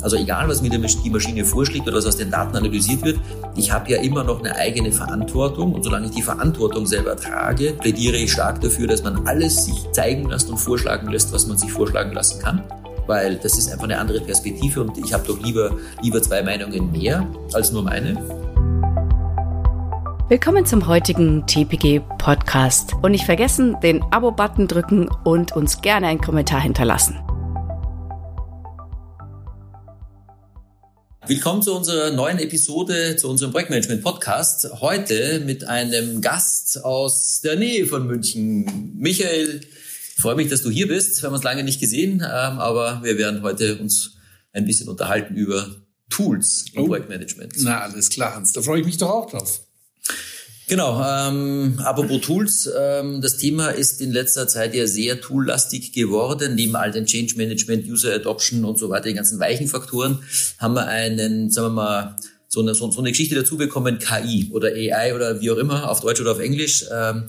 Also egal, was mir die Maschine vorschlägt oder was aus den Daten analysiert wird, ich habe ja immer noch eine eigene Verantwortung und solange ich die Verantwortung selber trage, plädiere ich stark dafür, dass man alles sich zeigen lässt und vorschlagen lässt, was man sich vorschlagen lassen kann weil das ist einfach eine andere Perspektive und ich habe doch lieber, lieber zwei Meinungen mehr als nur meine. Willkommen zum heutigen TPG Podcast und nicht vergessen, den Abo-Button drücken und uns gerne einen Kommentar hinterlassen. Willkommen zu unserer neuen Episode, zu unserem Projektmanagement Podcast. Heute mit einem Gast aus der Nähe von München. Michael, ich freue mich, dass du hier bist. Wir haben uns lange nicht gesehen, ähm, aber wir werden heute uns ein bisschen unterhalten über Tools im oh. Projektmanagement. Na, alles klar, Hans. Da freue ich mich doch auch drauf. Genau, ähm, apropos Tools, ähm, das Thema ist in letzter Zeit ja sehr toollastig geworden. Neben all den Change Management, User Adoption und so weiter, die ganzen weichen Faktoren, haben wir einen, sagen wir mal, so eine, so, so eine Geschichte dazu bekommen, KI oder AI oder wie auch immer, auf Deutsch oder auf Englisch. Ähm,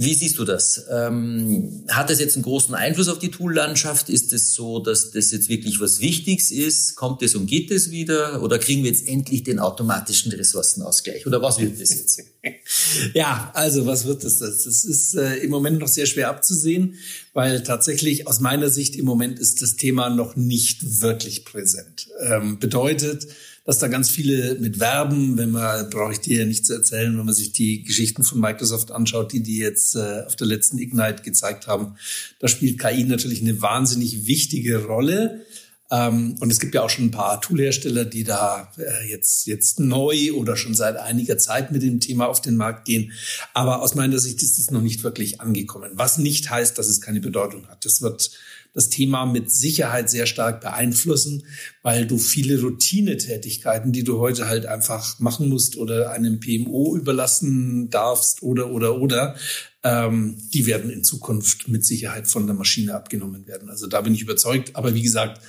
wie siehst du das? Ähm, hat das jetzt einen großen Einfluss auf die Tool-Landschaft? Ist es so, dass das jetzt wirklich was Wichtiges ist? Kommt es und geht es wieder? Oder kriegen wir jetzt endlich den automatischen Ressourcenausgleich? Oder was wird das jetzt? ja, also was wird das? Das ist äh, im Moment noch sehr schwer abzusehen, weil tatsächlich aus meiner Sicht im Moment ist das Thema noch nicht wirklich präsent. Ähm, bedeutet, dass da ganz viele mit werben, wenn man, brauche ich dir ja nicht zu erzählen, wenn man sich die Geschichten von Microsoft anschaut, die die jetzt äh, auf der letzten Ignite gezeigt haben, da spielt KI natürlich eine wahnsinnig wichtige Rolle. Ähm, und es gibt ja auch schon ein paar Toolhersteller, die da äh, jetzt, jetzt neu oder schon seit einiger Zeit mit dem Thema auf den Markt gehen. Aber aus meiner Sicht ist es noch nicht wirklich angekommen. Was nicht heißt, dass es keine Bedeutung hat. Das wird das Thema mit Sicherheit sehr stark beeinflussen, weil du viele Routinetätigkeiten, die du heute halt einfach machen musst oder einem PMO überlassen darfst oder oder oder, ähm, die werden in Zukunft mit Sicherheit von der Maschine abgenommen werden. Also da bin ich überzeugt. Aber wie gesagt,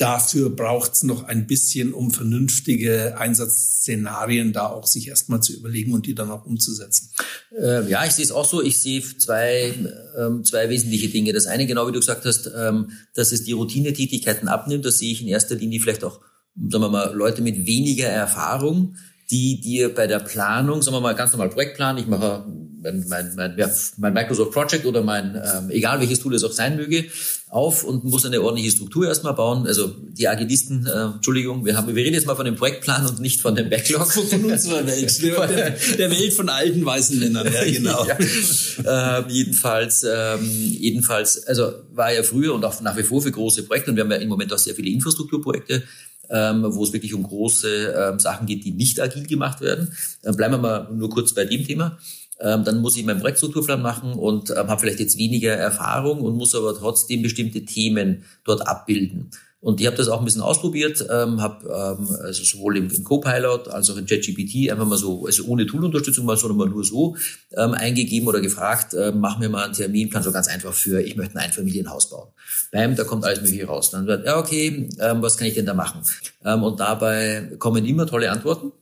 Dafür braucht es noch ein bisschen, um vernünftige Einsatzszenarien da auch sich erstmal zu überlegen und die dann auch umzusetzen. Ähm, ja, ich sehe es auch so. Ich sehe zwei, ähm, zwei wesentliche Dinge. Das eine, genau wie du gesagt hast, ähm, dass es die Routinetätigkeiten abnimmt. Das sehe ich in erster Linie vielleicht auch, sagen wir mal, Leute mit weniger Erfahrung, die dir bei der Planung, sagen wir mal, ganz normal Projektplan, ich mache mein, mein, mein, ja, mein Microsoft Project oder mein, ähm, egal welches Tool es auch sein möge, auf und muss eine ordentliche Struktur erstmal bauen. Also die Agilisten, äh, Entschuldigung, wir haben, wir reden jetzt mal von dem Projektplan und nicht von dem Backlog. Von unserer Welt, der, der Welt von alten weißen Männern, ja genau. ja. Ähm, jedenfalls, ähm, jedenfalls, also war ja früher und auch nach wie vor für große Projekte und wir haben ja im Moment auch sehr viele Infrastrukturprojekte, ähm, wo es wirklich um große ähm, Sachen geht, die nicht agil gemacht werden. Äh, bleiben wir mal nur kurz bei dem Thema ähm, dann muss ich meinen Projektstrukturplan machen und ähm, habe vielleicht jetzt weniger Erfahrung und muss aber trotzdem bestimmte Themen dort abbilden. Und ich habe das auch ein bisschen ausprobiert, ähm, habe ähm, also sowohl im, im Copilot als auch in ChatGPT einfach mal so, also ohne Toolunterstützung mal, sondern mal nur so ähm, eingegeben oder gefragt, äh, mach mir mal einen Termin, kann so ganz einfach für, ich möchte ein Einfamilienhaus bauen. Bam, da kommt alles mögliche raus. Dann wird, ja okay, ähm, was kann ich denn da machen? Ähm, und dabei kommen immer tolle Antworten.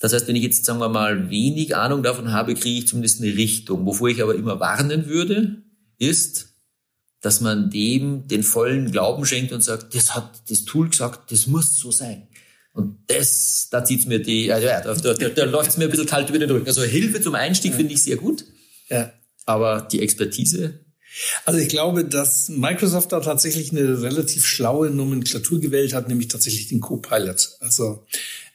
Das heißt, wenn ich jetzt, sagen wir mal, wenig Ahnung davon habe, kriege ich zumindest eine Richtung. Wovor ich aber immer warnen würde, ist, dass man dem den vollen Glauben schenkt und sagt, das hat das Tool gesagt, das muss so sein. Und das, da zieht's mir die, also ja, da, da, da, da läuft's mir ein bisschen kalt über den Rücken. Also Hilfe zum Einstieg ja. finde ich sehr gut. Ja. Aber die Expertise. Also ich glaube, dass Microsoft da tatsächlich eine relativ schlaue Nomenklatur gewählt hat, nämlich tatsächlich den Copilot. Also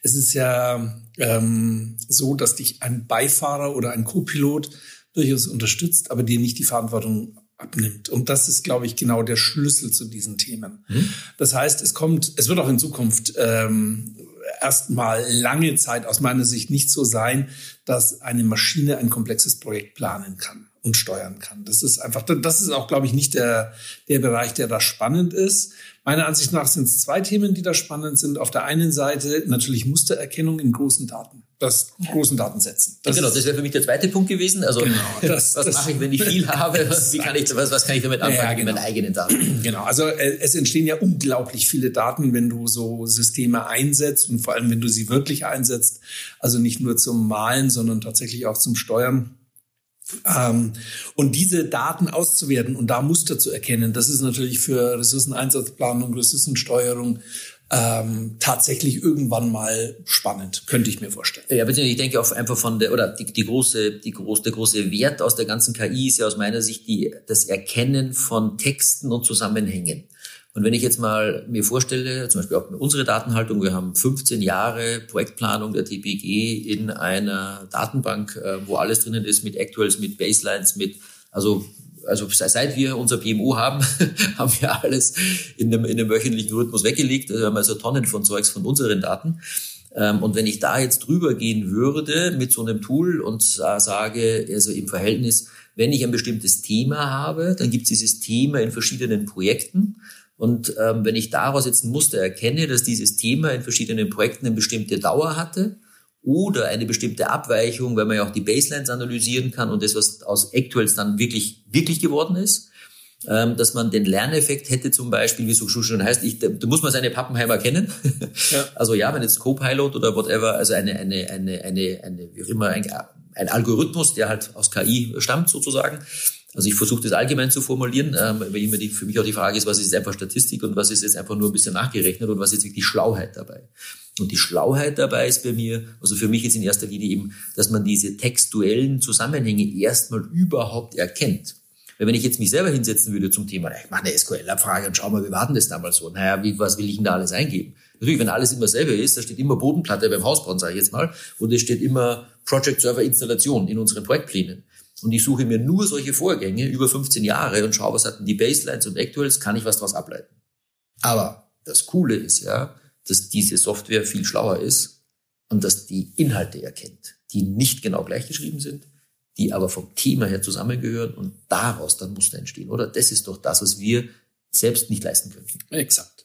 es ist ja ähm, so, dass dich ein Beifahrer oder ein Co-Pilot durchaus unterstützt, aber dir nicht die Verantwortung abnimmt. Und das ist, glaube ich, genau der Schlüssel zu diesen Themen. Mhm. Das heißt, es kommt, es wird auch in Zukunft ähm, erstmal lange Zeit aus meiner Sicht nicht so sein, dass eine Maschine ein komplexes Projekt planen kann und steuern kann. Das ist einfach, das ist auch, glaube ich, nicht der, der Bereich, der da spannend ist. Meiner Ansicht nach sind es zwei Themen, die da spannend sind. Auf der einen Seite natürlich Mustererkennung in großen Daten, das großen Datensätzen. Das genau, das wäre für mich der zweite Punkt gewesen. Also genau, das, was das, mache ich, wenn ich viel habe? Wie kann ich, was, was kann ich damit anfangen ja, genau. mit meinen eigenen Daten? Genau, also äh, es entstehen ja unglaublich viele Daten, wenn du so Systeme einsetzt und vor allem, wenn du sie wirklich einsetzt. Also nicht nur zum Malen, sondern tatsächlich auch zum Steuern. Ähm, und diese Daten auszuwerten und da Muster zu erkennen, das ist natürlich für Ressourceneinsatzplanung, Ressourcensteuerung ähm, tatsächlich irgendwann mal spannend, könnte ich mir vorstellen. Ja, beziehungsweise ich denke auch einfach von der, oder die, die große, die große, der große Wert aus der ganzen KI ist ja aus meiner Sicht die, das Erkennen von Texten und Zusammenhängen. Und wenn ich jetzt mal mir vorstelle, zum Beispiel auch unsere Datenhaltung, wir haben 15 Jahre Projektplanung der TPG in einer Datenbank, äh, wo alles drinnen ist mit Actuals, mit Baselines, mit, also also seit wir unser PMO haben, haben wir alles in dem, in dem wöchentlichen Rhythmus weggelegt. Also wir haben also Tonnen von Zeugs von unseren Daten. Ähm, und wenn ich da jetzt drüber gehen würde mit so einem Tool und sage, also im Verhältnis, wenn ich ein bestimmtes Thema habe, dann gibt es dieses Thema in verschiedenen Projekten. Und ähm, wenn ich daraus jetzt ein Muster erkenne, dass dieses Thema in verschiedenen Projekten eine bestimmte Dauer hatte, oder eine bestimmte Abweichung, weil man ja auch die Baselines analysieren kann und das, was aus Actuals dann wirklich, wirklich geworden ist. Ähm, dass man den Lerneffekt hätte zum Beispiel, wie es so schon heißt, ich, da muss man seine Pappenheimer kennen. Ja. Also ja, wenn jetzt Copilot oder whatever, also eine, eine, eine, eine, eine wie auch immer, ein, ein Algorithmus, der halt aus KI stammt sozusagen. Also ich versuche das allgemein zu formulieren, ähm, weil immer die, für mich auch die Frage ist, was ist jetzt einfach Statistik und was ist jetzt einfach nur ein bisschen nachgerechnet und was ist wirklich Schlauheit dabei. Und die Schlauheit dabei ist bei mir, also für mich jetzt in erster Linie eben, dass man diese textuellen Zusammenhänge erstmal überhaupt erkennt. Weil wenn ich jetzt mich selber hinsetzen würde zum Thema, ich mache eine SQL-Abfrage und schau mal, wie war denn das damals so? Naja, wie, was will ich denn da alles eingeben? Natürlich, wenn alles immer selber ist, da steht immer Bodenplatte beim Hausbauen, sage ich jetzt mal, und es steht immer Project Server Installation in unseren Projektplänen. Und ich suche mir nur solche Vorgänge über 15 Jahre und schaue, was hatten die Baselines und Actuals, kann ich was daraus ableiten. Aber das Coole ist ja, dass diese Software viel schlauer ist und dass die Inhalte erkennt, die nicht genau gleichgeschrieben sind, die aber vom Thema her zusammengehören und daraus dann Muster entstehen, oder? Das ist doch das, was wir selbst nicht leisten könnten. Exakt.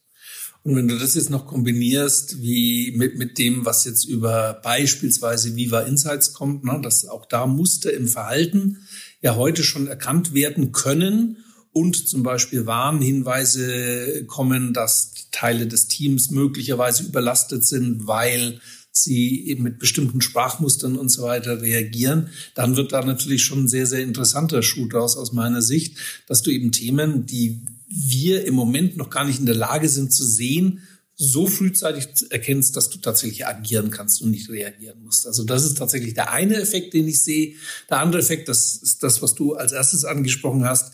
Und wenn du das jetzt noch kombinierst, wie mit, mit dem, was jetzt über beispielsweise Viva Insights kommt, ne, dass auch da Muster im Verhalten ja heute schon erkannt werden können und zum Beispiel Warnhinweise kommen, dass Teile des Teams möglicherweise überlastet sind, weil sie eben mit bestimmten Sprachmustern und so weiter reagieren, dann wird da natürlich schon ein sehr, sehr interessanter Schuh draus aus meiner Sicht, dass du eben Themen, die wir im Moment noch gar nicht in der Lage sind zu sehen, so frühzeitig erkennst, dass du tatsächlich agieren kannst und nicht reagieren musst. Also das ist tatsächlich der eine Effekt, den ich sehe. Der andere Effekt, das ist das, was du als erstes angesprochen hast,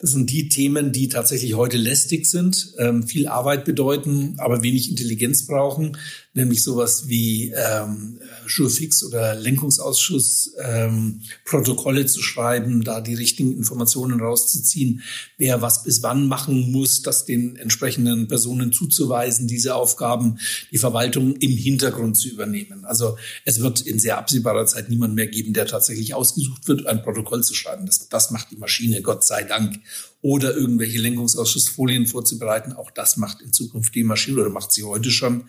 das sind die Themen, die tatsächlich heute lästig sind, ähm, viel Arbeit bedeuten, aber wenig Intelligenz brauchen, nämlich sowas wie ähm, Jurfix oder Lenkungsausschuss ähm, Protokolle zu schreiben, da die richtigen Informationen rauszuziehen, wer was bis wann machen muss, das den entsprechenden Personen zuzuweisen, diese Aufgaben, die Verwaltung im Hintergrund zu übernehmen. Also es wird in sehr absehbarer Zeit niemand mehr geben, der tatsächlich ausgesucht wird, ein Protokoll zu schreiben. Das, das macht die Maschine, Gott sei Dank oder irgendwelche Lenkungsausschussfolien vorzubereiten. Auch das macht in Zukunft die Maschine oder macht sie heute schon.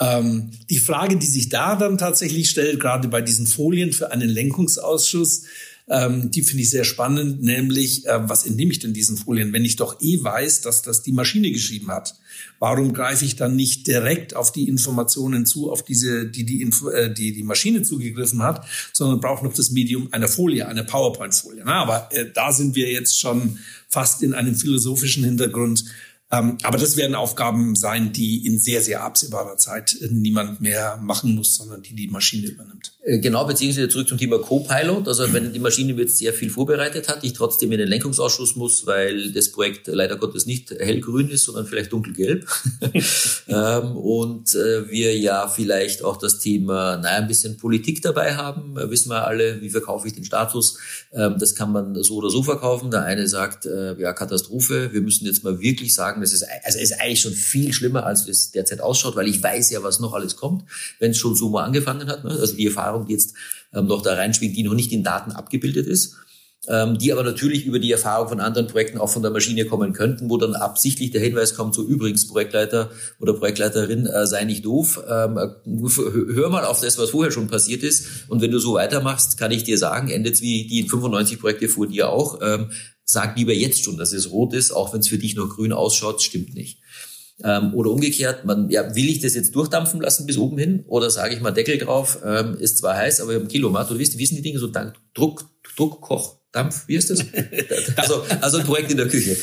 Ähm, die Frage, die sich da dann tatsächlich stellt, gerade bei diesen Folien für einen Lenkungsausschuss, ähm, die finde ich sehr spannend, nämlich, äh, was entnehme ich denn diesen Folien, wenn ich doch eh weiß, dass das die Maschine geschrieben hat? Warum greife ich dann nicht direkt auf die Informationen zu, auf diese, die die, Info, äh, die, die Maschine zugegriffen hat, sondern brauche noch das Medium einer Folie, einer PowerPoint-Folie. aber äh, da sind wir jetzt schon fast in einem philosophischen Hintergrund. Ähm, aber das werden Aufgaben sein, die in sehr, sehr absehbarer Zeit niemand mehr machen muss, sondern die die Maschine übernimmt. Äh, genau, beziehungsweise zurück zum Thema Co-Pilot. Also wenn die Maschine jetzt sehr viel vorbereitet hat, ich trotzdem in den Lenkungsausschuss muss, weil das Projekt leider Gottes nicht hellgrün ist, sondern vielleicht dunkelgelb. ähm, und äh, wir ja vielleicht auch das Thema, naja, ein bisschen Politik dabei haben. Äh, wissen wir alle, wie verkaufe ich den Status? Ähm, das kann man so oder so verkaufen. Der eine sagt, äh, ja, Katastrophe, wir müssen jetzt mal wirklich sagen, das ist, also ist eigentlich schon viel schlimmer, als es derzeit ausschaut, weil ich weiß ja, was noch alles kommt, wenn es schon so mal angefangen hat. Ne? Also die Erfahrung, die jetzt ähm, noch da reinschwingt, die noch nicht in Daten abgebildet ist ähm, die aber natürlich über die Erfahrung von anderen Projekten auch von der Maschine kommen könnten, wo dann absichtlich der Hinweis kommt, so übrigens Projektleiter oder Projektleiterin, äh, sei nicht doof, ähm, hör mal auf das, was vorher schon passiert ist und wenn du so weitermachst, kann ich dir sagen, endet wie die 95 Projekte vor dir auch, ähm, sag lieber jetzt schon, dass es rot ist, auch wenn es für dich noch grün ausschaut, stimmt nicht. Ähm, oder umgekehrt, man, ja, will ich das jetzt durchdampfen lassen bis oben hin oder sage ich mal Deckel drauf, ähm, ist zwar heiß, aber wir haben Kilomat, du wissen, die Dinge so Druck, Druckkoch, Dampf, wie ist das? Also, also ein Projekt in der Küche.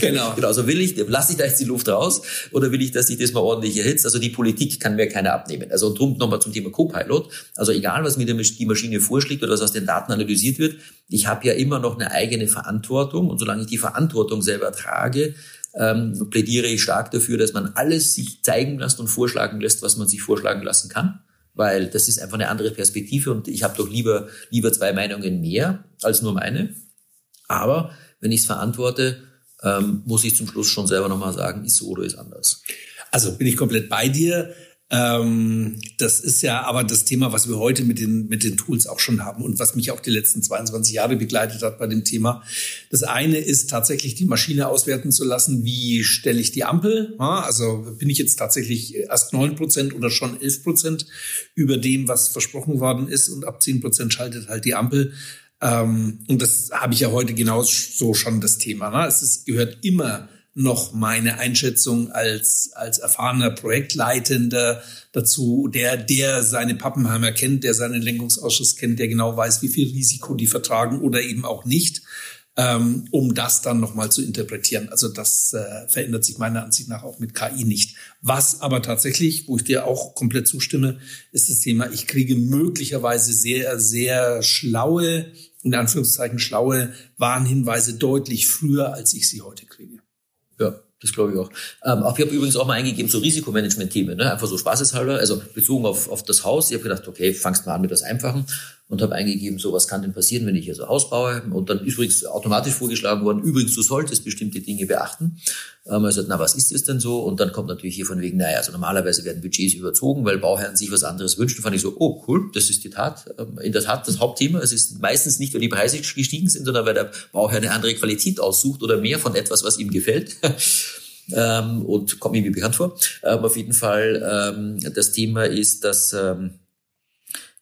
genau. genau. Also will ich, lasse ich da jetzt die Luft raus oder will ich, dass sich das mal ordentlich erhitzt? Also die Politik kann mir keiner abnehmen. Also drum nochmal zum Thema Copilot. Also egal, was mir die Maschine vorschlägt oder was aus den Daten analysiert wird, ich habe ja immer noch eine eigene Verantwortung und solange ich die Verantwortung selber trage, ähm, plädiere ich stark dafür, dass man alles sich zeigen lässt und vorschlagen lässt, was man sich vorschlagen lassen kann weil das ist einfach eine andere Perspektive und ich habe doch lieber, lieber zwei Meinungen mehr als nur meine. Aber wenn ich es verantworte, ähm, muss ich zum Schluss schon selber nochmal sagen, ist so oder ist anders. Also bin ich komplett bei dir. Ähm, das ist ja aber das Thema, was wir heute mit den, mit den Tools auch schon haben und was mich auch die letzten 22 Jahre begleitet hat bei dem Thema. Das eine ist tatsächlich die Maschine auswerten zu lassen, wie stelle ich die Ampel. Also bin ich jetzt tatsächlich erst neun Prozent oder schon elf Prozent über dem, was versprochen worden ist und ab zehn Prozent schaltet halt die Ampel. Ähm, und das habe ich ja heute genauso schon das Thema. Es ist, gehört immer noch meine Einschätzung als, als erfahrener Projektleitender dazu, der, der seine Pappenheimer kennt, der seinen Lenkungsausschuss kennt, der genau weiß, wie viel Risiko die vertragen oder eben auch nicht, ähm, um das dann nochmal zu interpretieren. Also das äh, verändert sich meiner Ansicht nach auch mit KI nicht. Was aber tatsächlich, wo ich dir auch komplett zustimme, ist das Thema, ich kriege möglicherweise sehr, sehr schlaue, in Anführungszeichen schlaue Warnhinweise deutlich früher, als ich sie heute kriege. Ja, das glaube ich auch. Ähm, auch ich habe übrigens auch mal eingegeben, so Risikomanagement-Themen, ne? einfach so spaßeshalber, also bezogen auf, auf das Haus. Ich habe gedacht, okay, fangst mal an mit das Einfachen und habe eingegeben, so was kann denn passieren, wenn ich hier so Haus baue. Und dann übrigens automatisch vorgeschlagen worden, übrigens, du solltest bestimmte Dinge beachten. Ähm, also, na, was ist es denn so? Und dann kommt natürlich hier von wegen, naja, also normalerweise werden Budgets überzogen, weil Bauherren sich was anderes wünschen. Fand ich so, oh cool, das ist die Tat, ähm, in der Tat das Hauptthema. Es ist meistens nicht, weil die Preise gestiegen sind, sondern weil der Bauherr eine andere Qualität aussucht oder mehr von etwas, was ihm gefällt. ähm, und kommt mir bekannt vor. Aber auf jeden Fall, ähm, das Thema ist, dass ähm,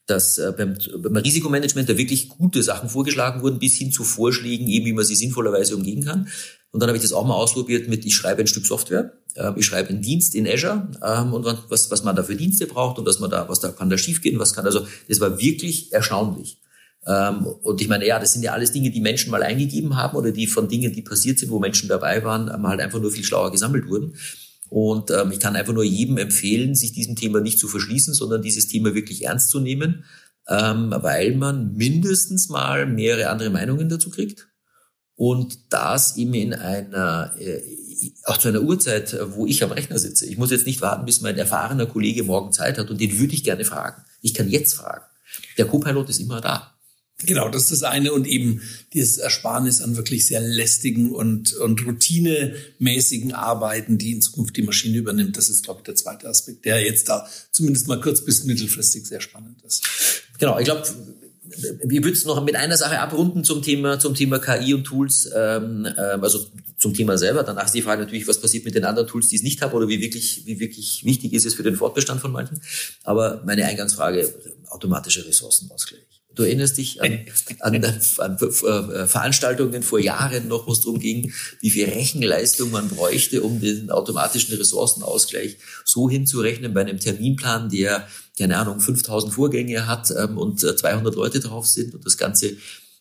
dass äh, beim, beim Risikomanagement da wirklich gute Sachen vorgeschlagen wurden, bis hin zu Vorschlägen, eben wie man sie sinnvollerweise umgehen kann. Und dann habe ich das auch mal ausprobiert mit, ich schreibe ein Stück Software, äh, ich schreibe einen Dienst in Azure ähm, und was, was man da für Dienste braucht und was man da, was da kann da schiefgehen, was kann, also das war wirklich erstaunlich. Ähm, und ich meine, ja, das sind ja alles Dinge, die Menschen mal eingegeben haben oder die von Dingen, die passiert sind, wo Menschen dabei waren, ähm, halt einfach nur viel schlauer gesammelt wurden. Und ähm, ich kann einfach nur jedem empfehlen, sich diesem Thema nicht zu verschließen, sondern dieses Thema wirklich ernst zu nehmen, ähm, weil man mindestens mal mehrere andere Meinungen dazu kriegt. Und das eben in einer, äh, auch zu einer Uhrzeit, wo ich am Rechner sitze. Ich muss jetzt nicht warten, bis mein erfahrener Kollege morgen Zeit hat und den würde ich gerne fragen. Ich kann jetzt fragen. Der Co-Pilot ist immer da. Genau, das ist das eine und eben dieses Ersparnis an wirklich sehr lästigen und, und routinemäßigen Arbeiten, die in Zukunft die Maschine übernimmt. Das ist, glaube ich, der zweite Aspekt, der jetzt da zumindest mal kurz- bis mittelfristig sehr spannend ist. Genau, ich glaube, wir würden es noch mit einer Sache abrunden zum Thema, zum Thema KI und Tools, ähm, ähm, also zum Thema selber. Danach ist die Frage natürlich, was passiert mit den anderen Tools, die es nicht haben oder wie wirklich, wie wirklich wichtig ist es für den Fortbestand von manchen. Aber meine Eingangsfrage, automatische Ressourcenausgleich. Du erinnerst dich an, an, an, äh, Veranstaltungen vor Jahren noch, wo es darum ging, wie viel Rechenleistung man bräuchte, um den automatischen Ressourcenausgleich so hinzurechnen bei einem Terminplan, der, keine Ahnung, 5000 Vorgänge hat ähm, und 200 äh, Leute drauf sind und das Ganze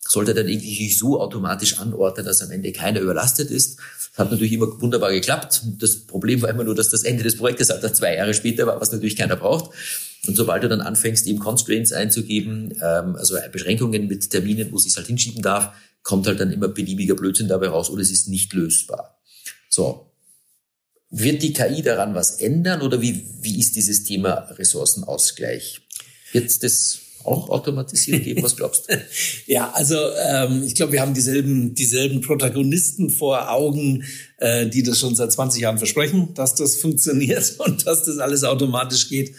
sollte dann irgendwie so automatisch anordnen, dass am Ende keiner überlastet ist. Das hat natürlich immer wunderbar geklappt. Das Problem war immer nur, dass das Ende des Projektes halt zwei Jahre später war, was natürlich keiner braucht. Und sobald du dann anfängst, eben Constraints einzugeben, ähm, also Beschränkungen mit Terminen, wo es sich halt hinschieben darf, kommt halt dann immer beliebiger Blödsinn dabei raus oder es ist nicht lösbar. So. Wird die KI daran was ändern oder wie, wie ist dieses Thema Ressourcenausgleich? Wird das auch automatisiert geben? Was glaubst du? ja, also ähm, ich glaube, wir haben dieselben, dieselben Protagonisten vor Augen, äh, die das schon seit 20 Jahren versprechen, dass das funktioniert und dass das alles automatisch geht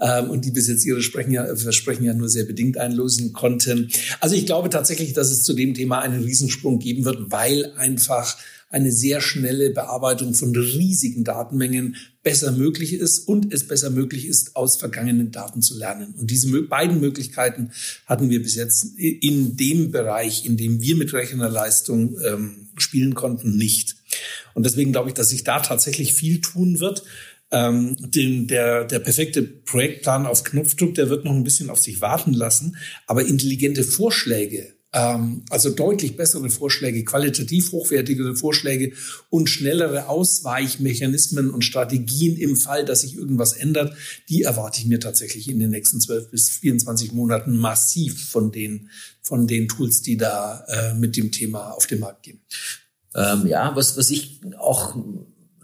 ähm, und die bis jetzt ihre Sprechen ja, Versprechen ja nur sehr bedingt einlösen konnten. Also ich glaube tatsächlich, dass es zu dem Thema einen Riesensprung geben wird, weil einfach eine sehr schnelle Bearbeitung von riesigen Datenmengen besser möglich ist und es besser möglich ist, aus vergangenen Daten zu lernen. Und diese beiden Möglichkeiten hatten wir bis jetzt in dem Bereich, in dem wir mit Rechnerleistung ähm, spielen konnten, nicht. Und deswegen glaube ich, dass sich da tatsächlich viel tun wird. Ähm, den, der, der perfekte Projektplan auf Knopfdruck, der wird noch ein bisschen auf sich warten lassen. Aber intelligente Vorschläge Ähm, also deutlich bessere Vorschläge, qualitativ hochwertigere Vorschläge und schnellere Ausweichmechanismen und Strategien im Fall, dass sich irgendwas ändert, die erwarte ich mir tatsächlich in den nächsten 12 bis 24 Monaten massiv von den, von den Tools, die da äh, mit dem Thema auf den Markt gehen. Ähm, ja, was, was ich auch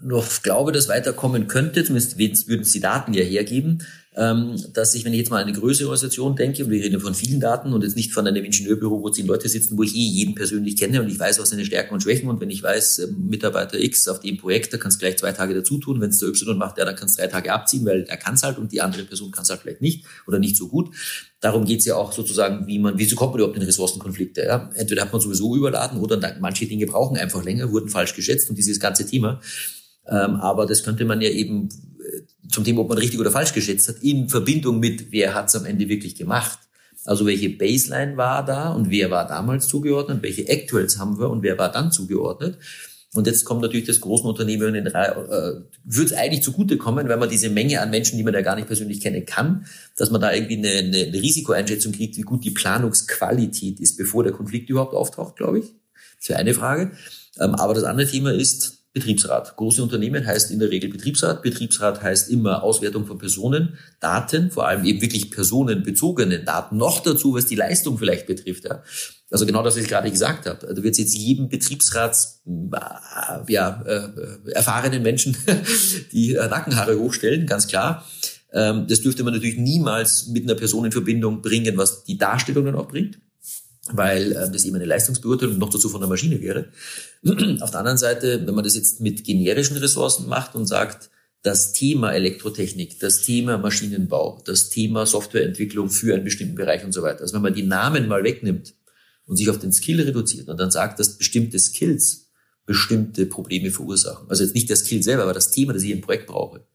noch glaube, dass weiterkommen könnte, zumindest würden es die Daten ja hergeben, ähm, dass ich, wenn ich jetzt mal an eine größere Organisation denke, und wir reden von vielen Daten und jetzt nicht von einem Ingenieurbüro, wo zehn Leute sitzen, wo ich eh jeden persönlich kenne und ich weiß, was seine Stärken und Schwächen und wenn ich weiß, ähm, Mitarbeiter X auf dem Projekt, da kannst du gleich zwei Tage dazu tun, wenn es der Y macht, ja, dann kannst du drei Tage abziehen, weil er kann es halt und die andere Person kann es halt vielleicht nicht oder nicht so gut. Darum geht's ja auch sozusagen, wie man, wieso kommt man überhaupt in Ressourcenkonflikte? Ja? Entweder hat man sowieso überladen oder manche Dinge brauchen einfach länger, wurden falsch geschätzt und dieses ganze Thema. Ähm, aber das könnte man ja eben äh, zum Thema, ob man richtig oder falsch geschätzt hat, in Verbindung mit, wer hat es am Ende wirklich gemacht. Also welche Baseline war da und wer war damals zugeordnet, welche Actuals haben wir und wer war dann zugeordnet. Und jetzt kommt natürlich das großen Unternehmen in äh, wird es eigentlich zugutekommen, wenn man diese Menge an Menschen, die man ja gar nicht persönlich kennen kann, dass man da irgendwie eine, eine, eine Risikoeinschätzung kriegt, wie gut die Planungsqualität ist, bevor der Konflikt überhaupt auftaucht, glaube ich. Das wäre eine Frage. Ähm, aber das andere Thema ist, Betriebsrat. Große Unternehmen heißt in der Regel Betriebsrat. Betriebsrat heißt immer Auswertung von Personen, Daten, vor allem eben wirklich personenbezogenen Daten. Noch dazu, was die Leistung vielleicht betrifft. Ja. Also genau das, was ich gerade gesagt habe. Da wird jetzt jedem Betriebsrats äh, ja, äh, erfahrenen Menschen die äh, Nackenhaare hochstellen, ganz klar. Ähm, das dürfte man natürlich niemals mit einer Person in Verbindung bringen, was die Darstellung dann auch bringt weil äh, das eben eine Leistungsbeurteilung noch dazu von der Maschine wäre. Auf der anderen Seite, wenn man das jetzt mit generischen Ressourcen macht und sagt, das Thema Elektrotechnik, das Thema Maschinenbau, das Thema Softwareentwicklung für einen bestimmten Bereich und so weiter. Also wenn man die Namen mal wegnimmt und sich auf den Skill reduziert und dann sagt, dass bestimmte Skills bestimmte Probleme verursachen. Also jetzt nicht der Skill selber, aber das Thema, das ich im Projekt brauche.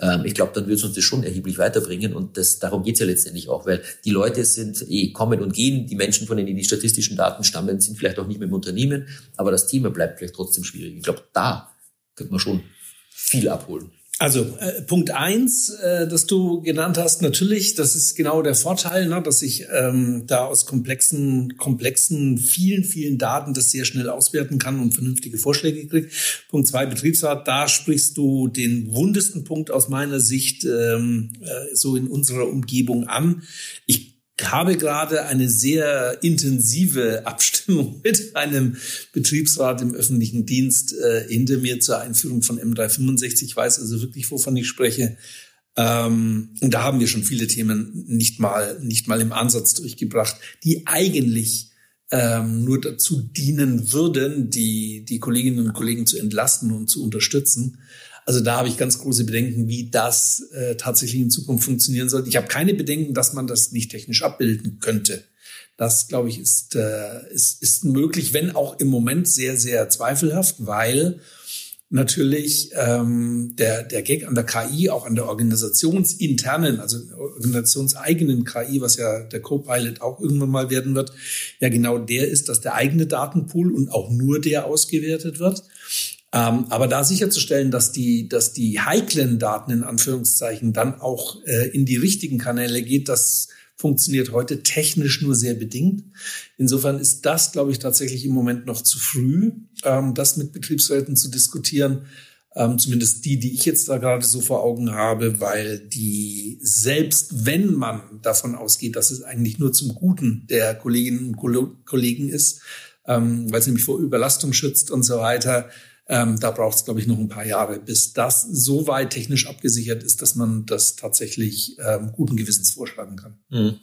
Ähm, ich glaube, dann wird es uns das schon erheblich weiterbringen und das, darum geht's ja letztendlich auch, weil die Leute sind eh kommen und gehen, die Menschen, von denen die statistischen Daten stammen, sind vielleicht auch nicht mehr im Unternehmen, aber das Thema bleibt vielleicht trotzdem schwierig. Ich glaube, da könnte man schon viel abholen. Also äh, Punkt eins, äh, das du genannt hast, natürlich, das ist genau der Vorteil, ne, dass ich ähm, da aus komplexen, komplexen, vielen, vielen Daten das sehr schnell auswerten kann und vernünftige Vorschläge kriege. Punkt zwei, Betriebsrat, da sprichst du den wundesten Punkt aus meiner Sicht ähm, äh, so in unserer Umgebung an. Ich habe gerade eine sehr intensive Abstimmung mit einem Betriebsrat im öffentlichen Dienst äh, hinter mir zur Einführung von M365. Ich weiß also wirklich, wovon ich spreche. Ähm, und da haben wir schon viele Themen nicht mal, nicht mal im Ansatz durchgebracht, die eigentlich ähm, nur dazu dienen würden, die, die Kolleginnen und Kollegen zu entlasten und zu unterstützen. Also da habe ich ganz große Bedenken, wie das äh, tatsächlich in Zukunft funktionieren soll. Ich habe keine Bedenken, dass man das nicht technisch abbilden könnte. Das, glaube ich, ist, äh, ist, ist möglich, wenn auch im Moment sehr, sehr zweifelhaft, weil natürlich ähm, der, der Gag an der KI, auch an der organisationsinternen, also organisationseigenen KI, was ja der Co-Pilot auch irgendwann mal werden wird, ja genau der ist, dass der eigene Datenpool und auch nur der ausgewertet wird. Ähm, aber da sicherzustellen, dass die, dass die heiklen Daten in Anführungszeichen dann auch äh, in die richtigen Kanäle geht, das funktioniert heute technisch nur sehr bedingt. Insofern ist das, glaube ich, tatsächlich im Moment noch zu früh, ähm, das mit Betriebsräten zu diskutieren. Ähm, zumindest die, die ich jetzt da gerade so vor Augen habe, weil die, selbst wenn man davon ausgeht, dass es eigentlich nur zum Guten der Kolleginnen und Kollegen ist, ähm, weil es nämlich vor Überlastung schützt und so weiter, ähm, da braucht es, glaube ich, noch ein paar Jahre, bis das so weit technisch abgesichert ist, dass man das tatsächlich ähm, guten Gewissens vorschlagen kann. Mhm.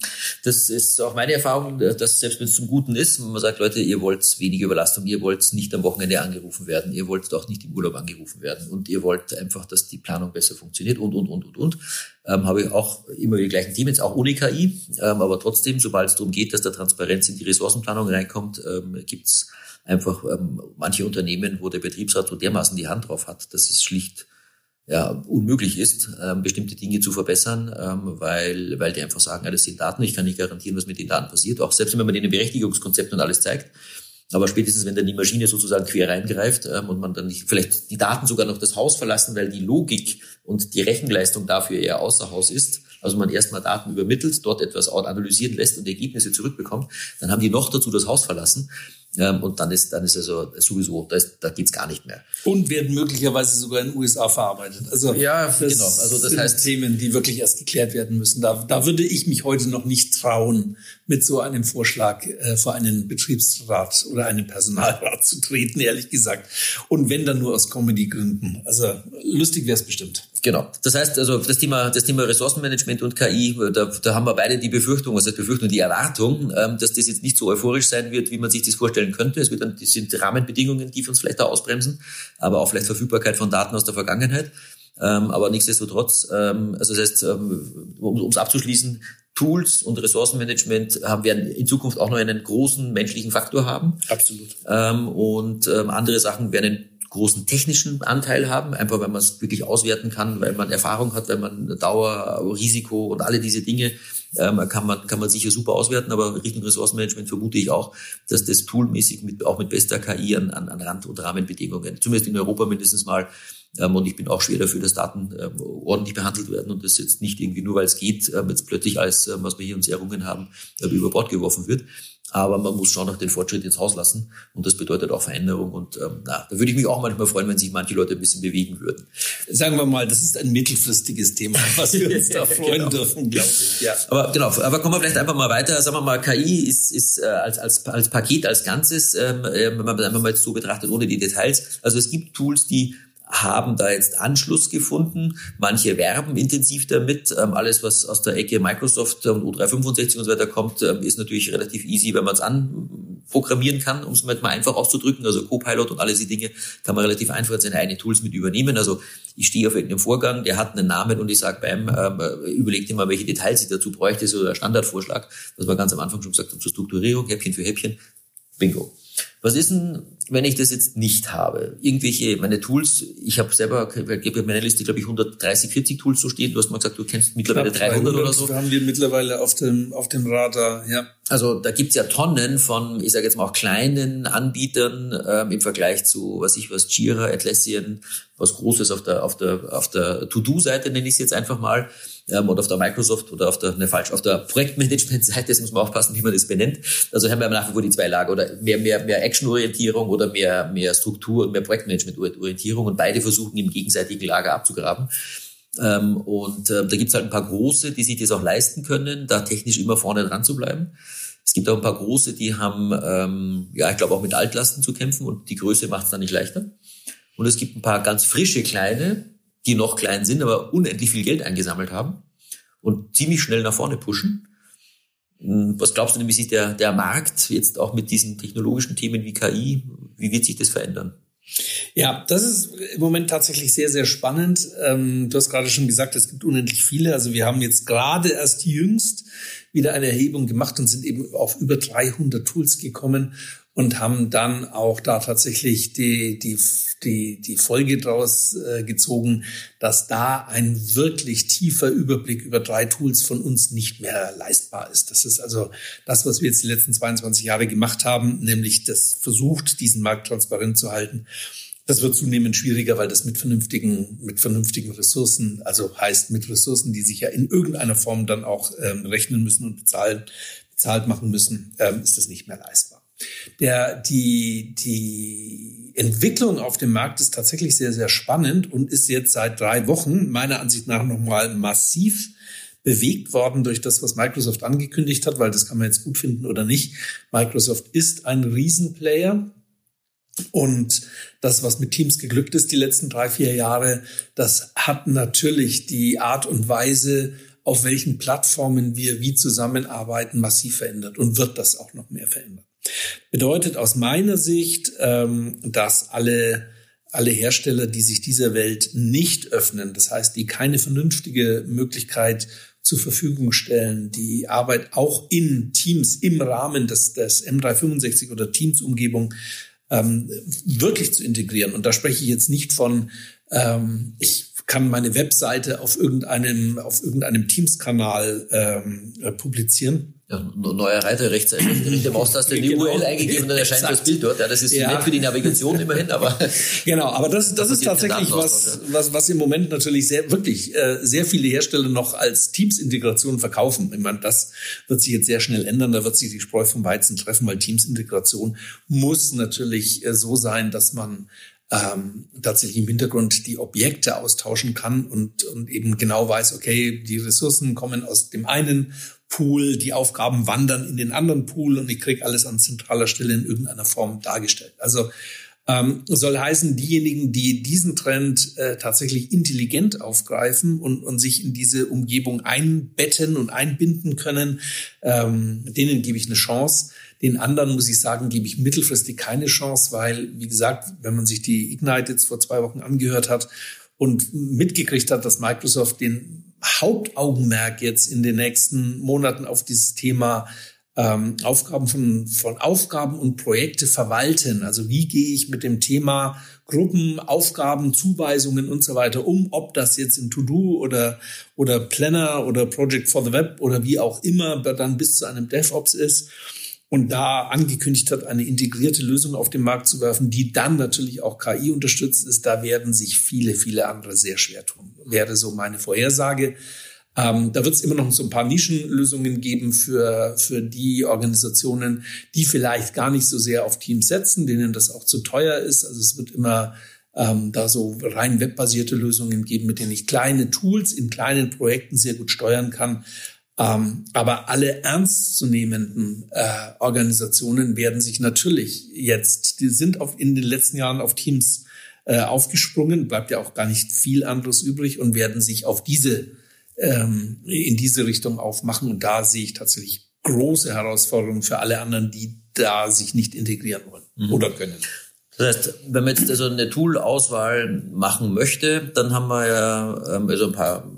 Das ist auch meine Erfahrung, dass selbst wenn es zum Guten ist, wenn man sagt, Leute, ihr wollt weniger Überlastung, ihr wollt nicht am Wochenende angerufen werden, ihr wollt auch nicht im Urlaub angerufen werden und ihr wollt einfach, dass die Planung besser funktioniert und, und, und, und, und, ähm, habe ich auch immer die gleichen Themen, jetzt auch ohne KI, ähm, aber trotzdem, sobald es darum geht, dass da Transparenz in die Ressourcenplanung reinkommt, ähm, gibt's einfach ähm, manche Unternehmen, wo der Betriebsrat so dermaßen die Hand drauf hat, dass es schlicht ja, unmöglich ist, ähm, bestimmte Dinge zu verbessern, ähm, weil, weil die einfach sagen, das sind Daten, ich kann nicht garantieren, was mit den Daten passiert, auch selbst wenn man denen Berechtigungskonzept und alles zeigt. Aber spätestens, wenn dann die Maschine sozusagen quer reingreift ähm, und man dann nicht, vielleicht die Daten sogar noch das Haus verlassen, weil die Logik und die Rechenleistung dafür eher außer Haus ist, also man erstmal Daten übermittelt, dort etwas analysieren lässt und Ergebnisse zurückbekommt, dann haben die noch dazu das Haus verlassen. Und dann ist, dann ist also sowieso, da, ist, da geht's gar nicht mehr. Und werden möglicherweise sogar in den USA verarbeitet. Also ja, das genau. Also das sind heißt Themen, die wirklich erst geklärt werden müssen. Da, da würde ich mich heute noch nicht trauen, mit so einem Vorschlag äh, vor einen Betriebsrat oder einen Personalrat zu treten, ehrlich gesagt. Und wenn dann nur aus Comedy-Gründen. Also lustig wäre es bestimmt. Genau. Das heißt also das Thema, das Thema Ressourcenmanagement und KI, da, da haben wir beide die Befürchtung, was heißt Befürchtung, die Erwartung, ähm, dass das jetzt nicht so euphorisch sein wird, wie man sich das vorstellen könnte. Es wird dann, das sind Rahmenbedingungen, die uns vielleicht da ausbremsen, aber auch vielleicht Verfügbarkeit von Daten aus der Vergangenheit. Ähm, aber nichtsdestotrotz, ähm, also das heißt, ähm, um es abzuschließen, Tools und Ressourcenmanagement haben, werden in Zukunft auch noch einen großen menschlichen Faktor haben. Absolut. Ähm, und ähm, andere Sachen werden großen technischen Anteil haben, einfach weil man es wirklich auswerten kann, weil man Erfahrung hat, weil man Dauer, Risiko und alle diese Dinge ähm, kann man kann man sicher super auswerten, aber Richtung Ressourcenmanagement vermute ich auch, dass das toolmäßig mit, auch mit bester KI an, an, an Rand- und Rahmenbedingungen, zumindest in Europa mindestens mal, und ich bin auch schwer dafür, dass Daten ähm, ordentlich behandelt werden und das jetzt nicht irgendwie nur, weil es geht, ähm, jetzt plötzlich alles, ähm, was wir hier uns errungen haben, über Bord geworfen wird. Aber man muss schon noch den Fortschritt ins Haus lassen. Und das bedeutet auch Veränderung. Und ähm, na, da würde ich mich auch manchmal freuen, wenn sich manche Leute ein bisschen bewegen würden. Sagen wir mal, das ist ein mittelfristiges Thema, was wir uns da freuen genau. dürfen, glaube ich. Ja. Aber genau, aber kommen wir vielleicht einfach mal weiter. Sagen wir mal, KI ist, ist äh, als, als, als Paket, als Ganzes, ähm, äh, wenn man einfach mal so betrachtet, ohne die Details. Also es gibt Tools, die haben da jetzt Anschluss gefunden. Manche werben intensiv damit. Ähm, alles, was aus der Ecke Microsoft und O365 und so weiter kommt, ähm, ist natürlich relativ easy, wenn man es anprogrammieren kann, um es mal einfach auszudrücken. Also Copilot und all diese Dinge kann man relativ einfach in seine eigenen Tools mit übernehmen. Also ich stehe auf irgendeinem Vorgang, der hat einen Namen und ich sage beim, ähm, überlegt immer, welche Details ich dazu bräuchte, so der Standardvorschlag, was wir ganz am Anfang schon gesagt haben, zur Strukturierung, Häppchen für Häppchen. Bingo. Was ist denn, wenn ich das jetzt nicht habe? Irgendwelche, meine Tools, ich habe selber, ich habe meine Liste, glaube ich, 130, 40 Tools so stehen. Du hast mal gesagt, du kennst mittlerweile 300 oder so. haben wir mittlerweile auf dem, auf dem Radar, ja. Also da gibt's ja Tonnen von, ich sage jetzt mal auch kleinen Anbietern ähm, im Vergleich zu, was ich was, Jira, Atlassian, was Großes auf der, auf der, auf der To-Do-Seite nenne ich es jetzt einfach mal ähm, oder auf der Microsoft oder auf der, ne, falsch, auf der Projektmanagement-Seite, das muss man aufpassen, wie man das benennt. Also haben wir nach wie vor die zwei Lager oder mehr, mehr, mehr Action-Orientierung oder mehr, mehr Struktur und mehr Projektmanagement-Orientierung und beide versuchen im gegenseitigen Lager abzugraben. Ähm, und äh, da gibt's halt ein paar große, die sich das auch leisten können, da technisch immer vorne dran zu bleiben. Es gibt auch ein paar große, die haben, ähm, ja, ich glaube auch mit Altlasten zu kämpfen und die Größe macht es dann nicht leichter. Und es gibt ein paar ganz frische kleine, die noch klein sind, aber unendlich viel Geld eingesammelt haben und ziemlich schnell nach vorne pushen. Hm, was glaubst du denn, wie sich der, der Markt jetzt auch mit diesen technologischen Themen wie KI, wie wird sich das verändern? Ja, das ist im Moment tatsächlich sehr, sehr spannend. Ähm, du hast gerade schon gesagt, es gibt unendlich viele. Also wir haben jetzt gerade erst jüngst wieder eine Erhebung gemacht und sind eben auf über 300 Tools gekommen und haben dann auch da tatsächlich die, die die, die Folge daraus äh, gezogen, dass da ein wirklich tiefer Überblick über drei Tools von uns nicht mehr leistbar ist. Das ist also das, was wir jetzt die letzten 22 Jahre gemacht haben, nämlich das versucht, diesen Markt transparent zu halten. Das wird zunehmend schwieriger, weil das mit vernünftigen, mit vernünftigen Ressourcen, also heißt mit Ressourcen, die sich ja in irgendeiner Form dann auch ähm, rechnen müssen und bezahlen, bezahlt machen müssen, ähm, ist das nicht mehr leistbar. Der, die, die Entwicklung auf dem Markt ist tatsächlich sehr, sehr spannend und ist jetzt seit drei Wochen meiner Ansicht nach nochmal massiv bewegt worden durch das, was Microsoft angekündigt hat, weil das kann man jetzt gut finden oder nicht. Microsoft ist ein Riesenplayer. Und das, was mit Teams geglückt ist die letzten drei, vier Jahre, das hat natürlich die Art und Weise, auf welchen Plattformen wir wie zusammenarbeiten, massiv verändert und wird das auch noch mehr verändern. Bedeutet aus meiner Sicht, ähm, dass alle alle Hersteller, die sich dieser Welt nicht öffnen, das heißt, die keine vernünftige Möglichkeit zur Verfügung stellen, die Arbeit auch in Teams im Rahmen des, des M365 oder Teams-Umgebung ähm, wirklich zu integrieren. Und da spreche ich jetzt nicht von, ähm, ich kann meine Webseite auf irgendeinem, auf irgendeinem Teams-Kanal ähm, äh, publizieren. Ja, neuer Reiter rechts, rechte Maustaste die genau. URL eingegeben, dann erscheint Exakt. das Bild dort. Ja, das ist ja. nett für die Navigation immerhin, aber genau. Aber das, das ist tatsächlich was, was, was im Moment natürlich sehr wirklich äh, sehr viele Hersteller noch als Teams-Integration verkaufen. Ich meine, das wird sich jetzt sehr schnell ändern. Da wird sich die Spreu vom Weizen treffen, weil Teams-Integration muss natürlich äh, so sein, dass man ähm, tatsächlich im Hintergrund die Objekte austauschen kann und, und eben genau weiß, okay, die Ressourcen kommen aus dem einen Pool, die Aufgaben wandern in den anderen Pool und ich kriege alles an zentraler Stelle in irgendeiner Form dargestellt. Also ähm, soll heißen, diejenigen, die diesen Trend äh, tatsächlich intelligent aufgreifen und, und sich in diese Umgebung einbetten und einbinden können, ähm, denen gebe ich eine Chance. Den anderen, muss ich sagen, gebe ich mittelfristig keine Chance, weil, wie gesagt, wenn man sich die Ignite jetzt vor zwei Wochen angehört hat und mitgekriegt hat, dass Microsoft den Hauptaugenmerk jetzt in den nächsten Monaten auf dieses Thema ähm, Aufgaben von, von Aufgaben und Projekte verwalten. Also wie gehe ich mit dem Thema Gruppen, Aufgaben, Zuweisungen und so weiter um, ob das jetzt in To-Do oder, oder Planner oder Project for the Web oder wie auch immer dann bis zu einem DevOps ist und da angekündigt hat, eine integrierte Lösung auf den Markt zu werfen, die dann natürlich auch KI unterstützt ist, da werden sich viele, viele andere sehr schwer tun. Wäre so meine Vorhersage. Ähm, da wird es immer noch so ein paar Nischenlösungen geben für, für die Organisationen, die vielleicht gar nicht so sehr auf Teams setzen, denen das auch zu teuer ist. Also es wird immer ähm, da so rein webbasierte Lösungen geben, mit denen ich kleine Tools in kleinen Projekten sehr gut steuern kann. Ähm, aber alle ernstzunehmenden äh, Organisationen werden sich natürlich jetzt, die sind auf, in den letzten Jahren auf Teams äh, aufgesprungen, bleibt ja auch gar nicht viel anderes übrig und werden sich auf diese, ähm, in diese Richtung aufmachen. Und da sehe ich tatsächlich große Herausforderungen für alle anderen, die da sich nicht integrieren wollen mhm. oder können. Das heißt, wenn man jetzt also eine Tool-Auswahl machen möchte, dann haben wir ja ähm, also ein paar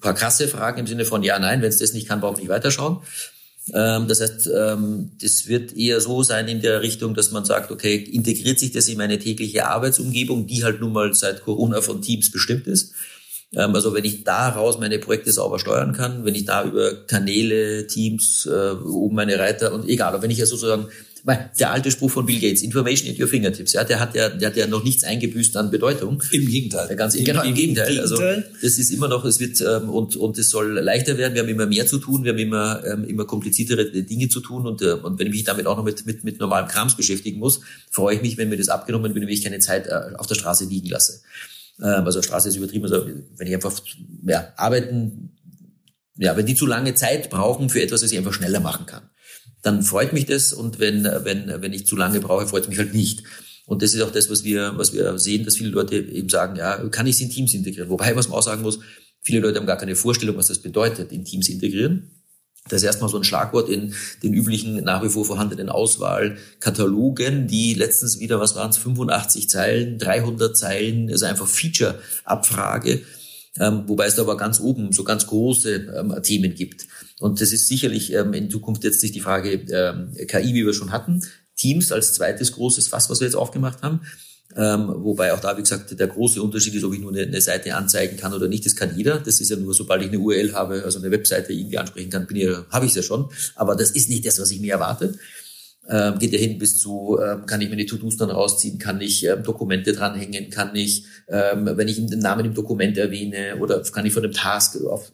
paar krasse Fragen im Sinne von ja, nein, wenn es das nicht kann, brauche ich nicht weiterschauen. Ähm, das heißt, ähm, das wird eher so sein in der Richtung, dass man sagt, okay, integriert sich das in meine tägliche Arbeitsumgebung, die halt nun mal seit Corona von Teams bestimmt ist. Ähm, also wenn ich daraus meine Projekte sauber steuern kann, wenn ich da über Kanäle, Teams, äh, oben meine Reiter und egal, wenn ich ja sozusagen weil der alte Spruch von Bill Gates, Information at your fingertips, ja, der hat ja, der hat ja noch nichts eingebüßt an Bedeutung. Im Gegenteil. Ganz, Im, genau, im, Gegenteil. Also das ist immer noch, es wird ähm, und und es soll leichter werden. Wir haben immer mehr zu tun, wir haben immer ähm, immer kompliziertere Dinge zu tun und äh, und wenn ich mich damit auch noch mit mit mit normalem Krams beschäftigen muss, freue ich mich, wenn mir das abgenommen wird, wenn ich keine Zeit äh, auf der Straße liegen lasse. Ähm, also Straße ist übertrieben, also wenn ich einfach ja, arbeiten ja, wenn die zu lange Zeit brauchen für etwas, das ich einfach schneller machen kann dann freut mich das und wenn, wenn, wenn ich zu lange brauche, freut es mich halt nicht. Und das ist auch das, was wir, was wir sehen, dass viele Leute eben sagen, ja, kann ich es in Teams integrieren? Wobei, was man auch sagen muss, viele Leute haben gar keine Vorstellung, was das bedeutet, in Teams integrieren. Das ist erstmal so ein Schlagwort in den üblichen nach wie vor vorhandenen Auswahlkatalogen, die letztens wieder, was waren es, 85 Zeilen, 300 Zeilen, also einfach Feature-Abfrage, ähm, wobei es da aber ganz oben so ganz große ähm, Themen gibt. Und das ist sicherlich ähm, in Zukunft jetzt nicht die Frage ähm, KI, wie wir schon hatten. Teams als zweites großes Fass, was wir jetzt aufgemacht haben. Ähm, wobei auch da, wie gesagt, der große Unterschied ist, ob ich nur eine, eine, Seite anzeigen kann oder nicht. Das kann jeder. Das ist ja nur, sobald ich eine URL habe, also eine Webseite irgendwie ansprechen kann, bin ich, habe ich es ja schon. Aber das ist nicht das, was ich mir erwarte. Ähm, geht ja hin bis zu, ähm, kann ich meine To-Dos dann rausziehen, kann ich ähm, Dokumente dranhängen, kann ich, ähm, wenn ich den Namen im Dokument erwähne oder kann ich von dem Task auf,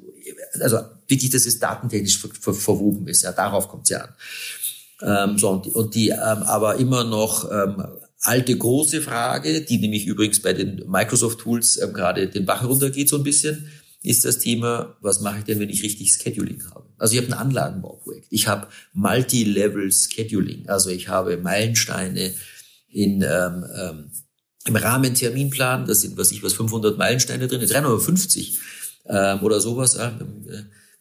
also wirklich, dass es datentechnisch ver ver verwoben ist. Ja, darauf kommt es ja an. Ähm, so, und die, und die ähm, aber immer noch ähm, alte große Frage, die nämlich übrigens bei den Microsoft Tools ähm, gerade den Bach runtergeht so ein bisschen, ist das Thema, was mache ich denn, wenn ich richtig Scheduling habe? Also ich habe ein Anlagenbauprojekt. Ich habe Multi-Level Scheduling. Also ich habe Meilensteine in ähm, ähm, im Rahmenterminplan. Das sind was ich was 500 Meilensteine drin, 350 ähm, oder sowas. Äh,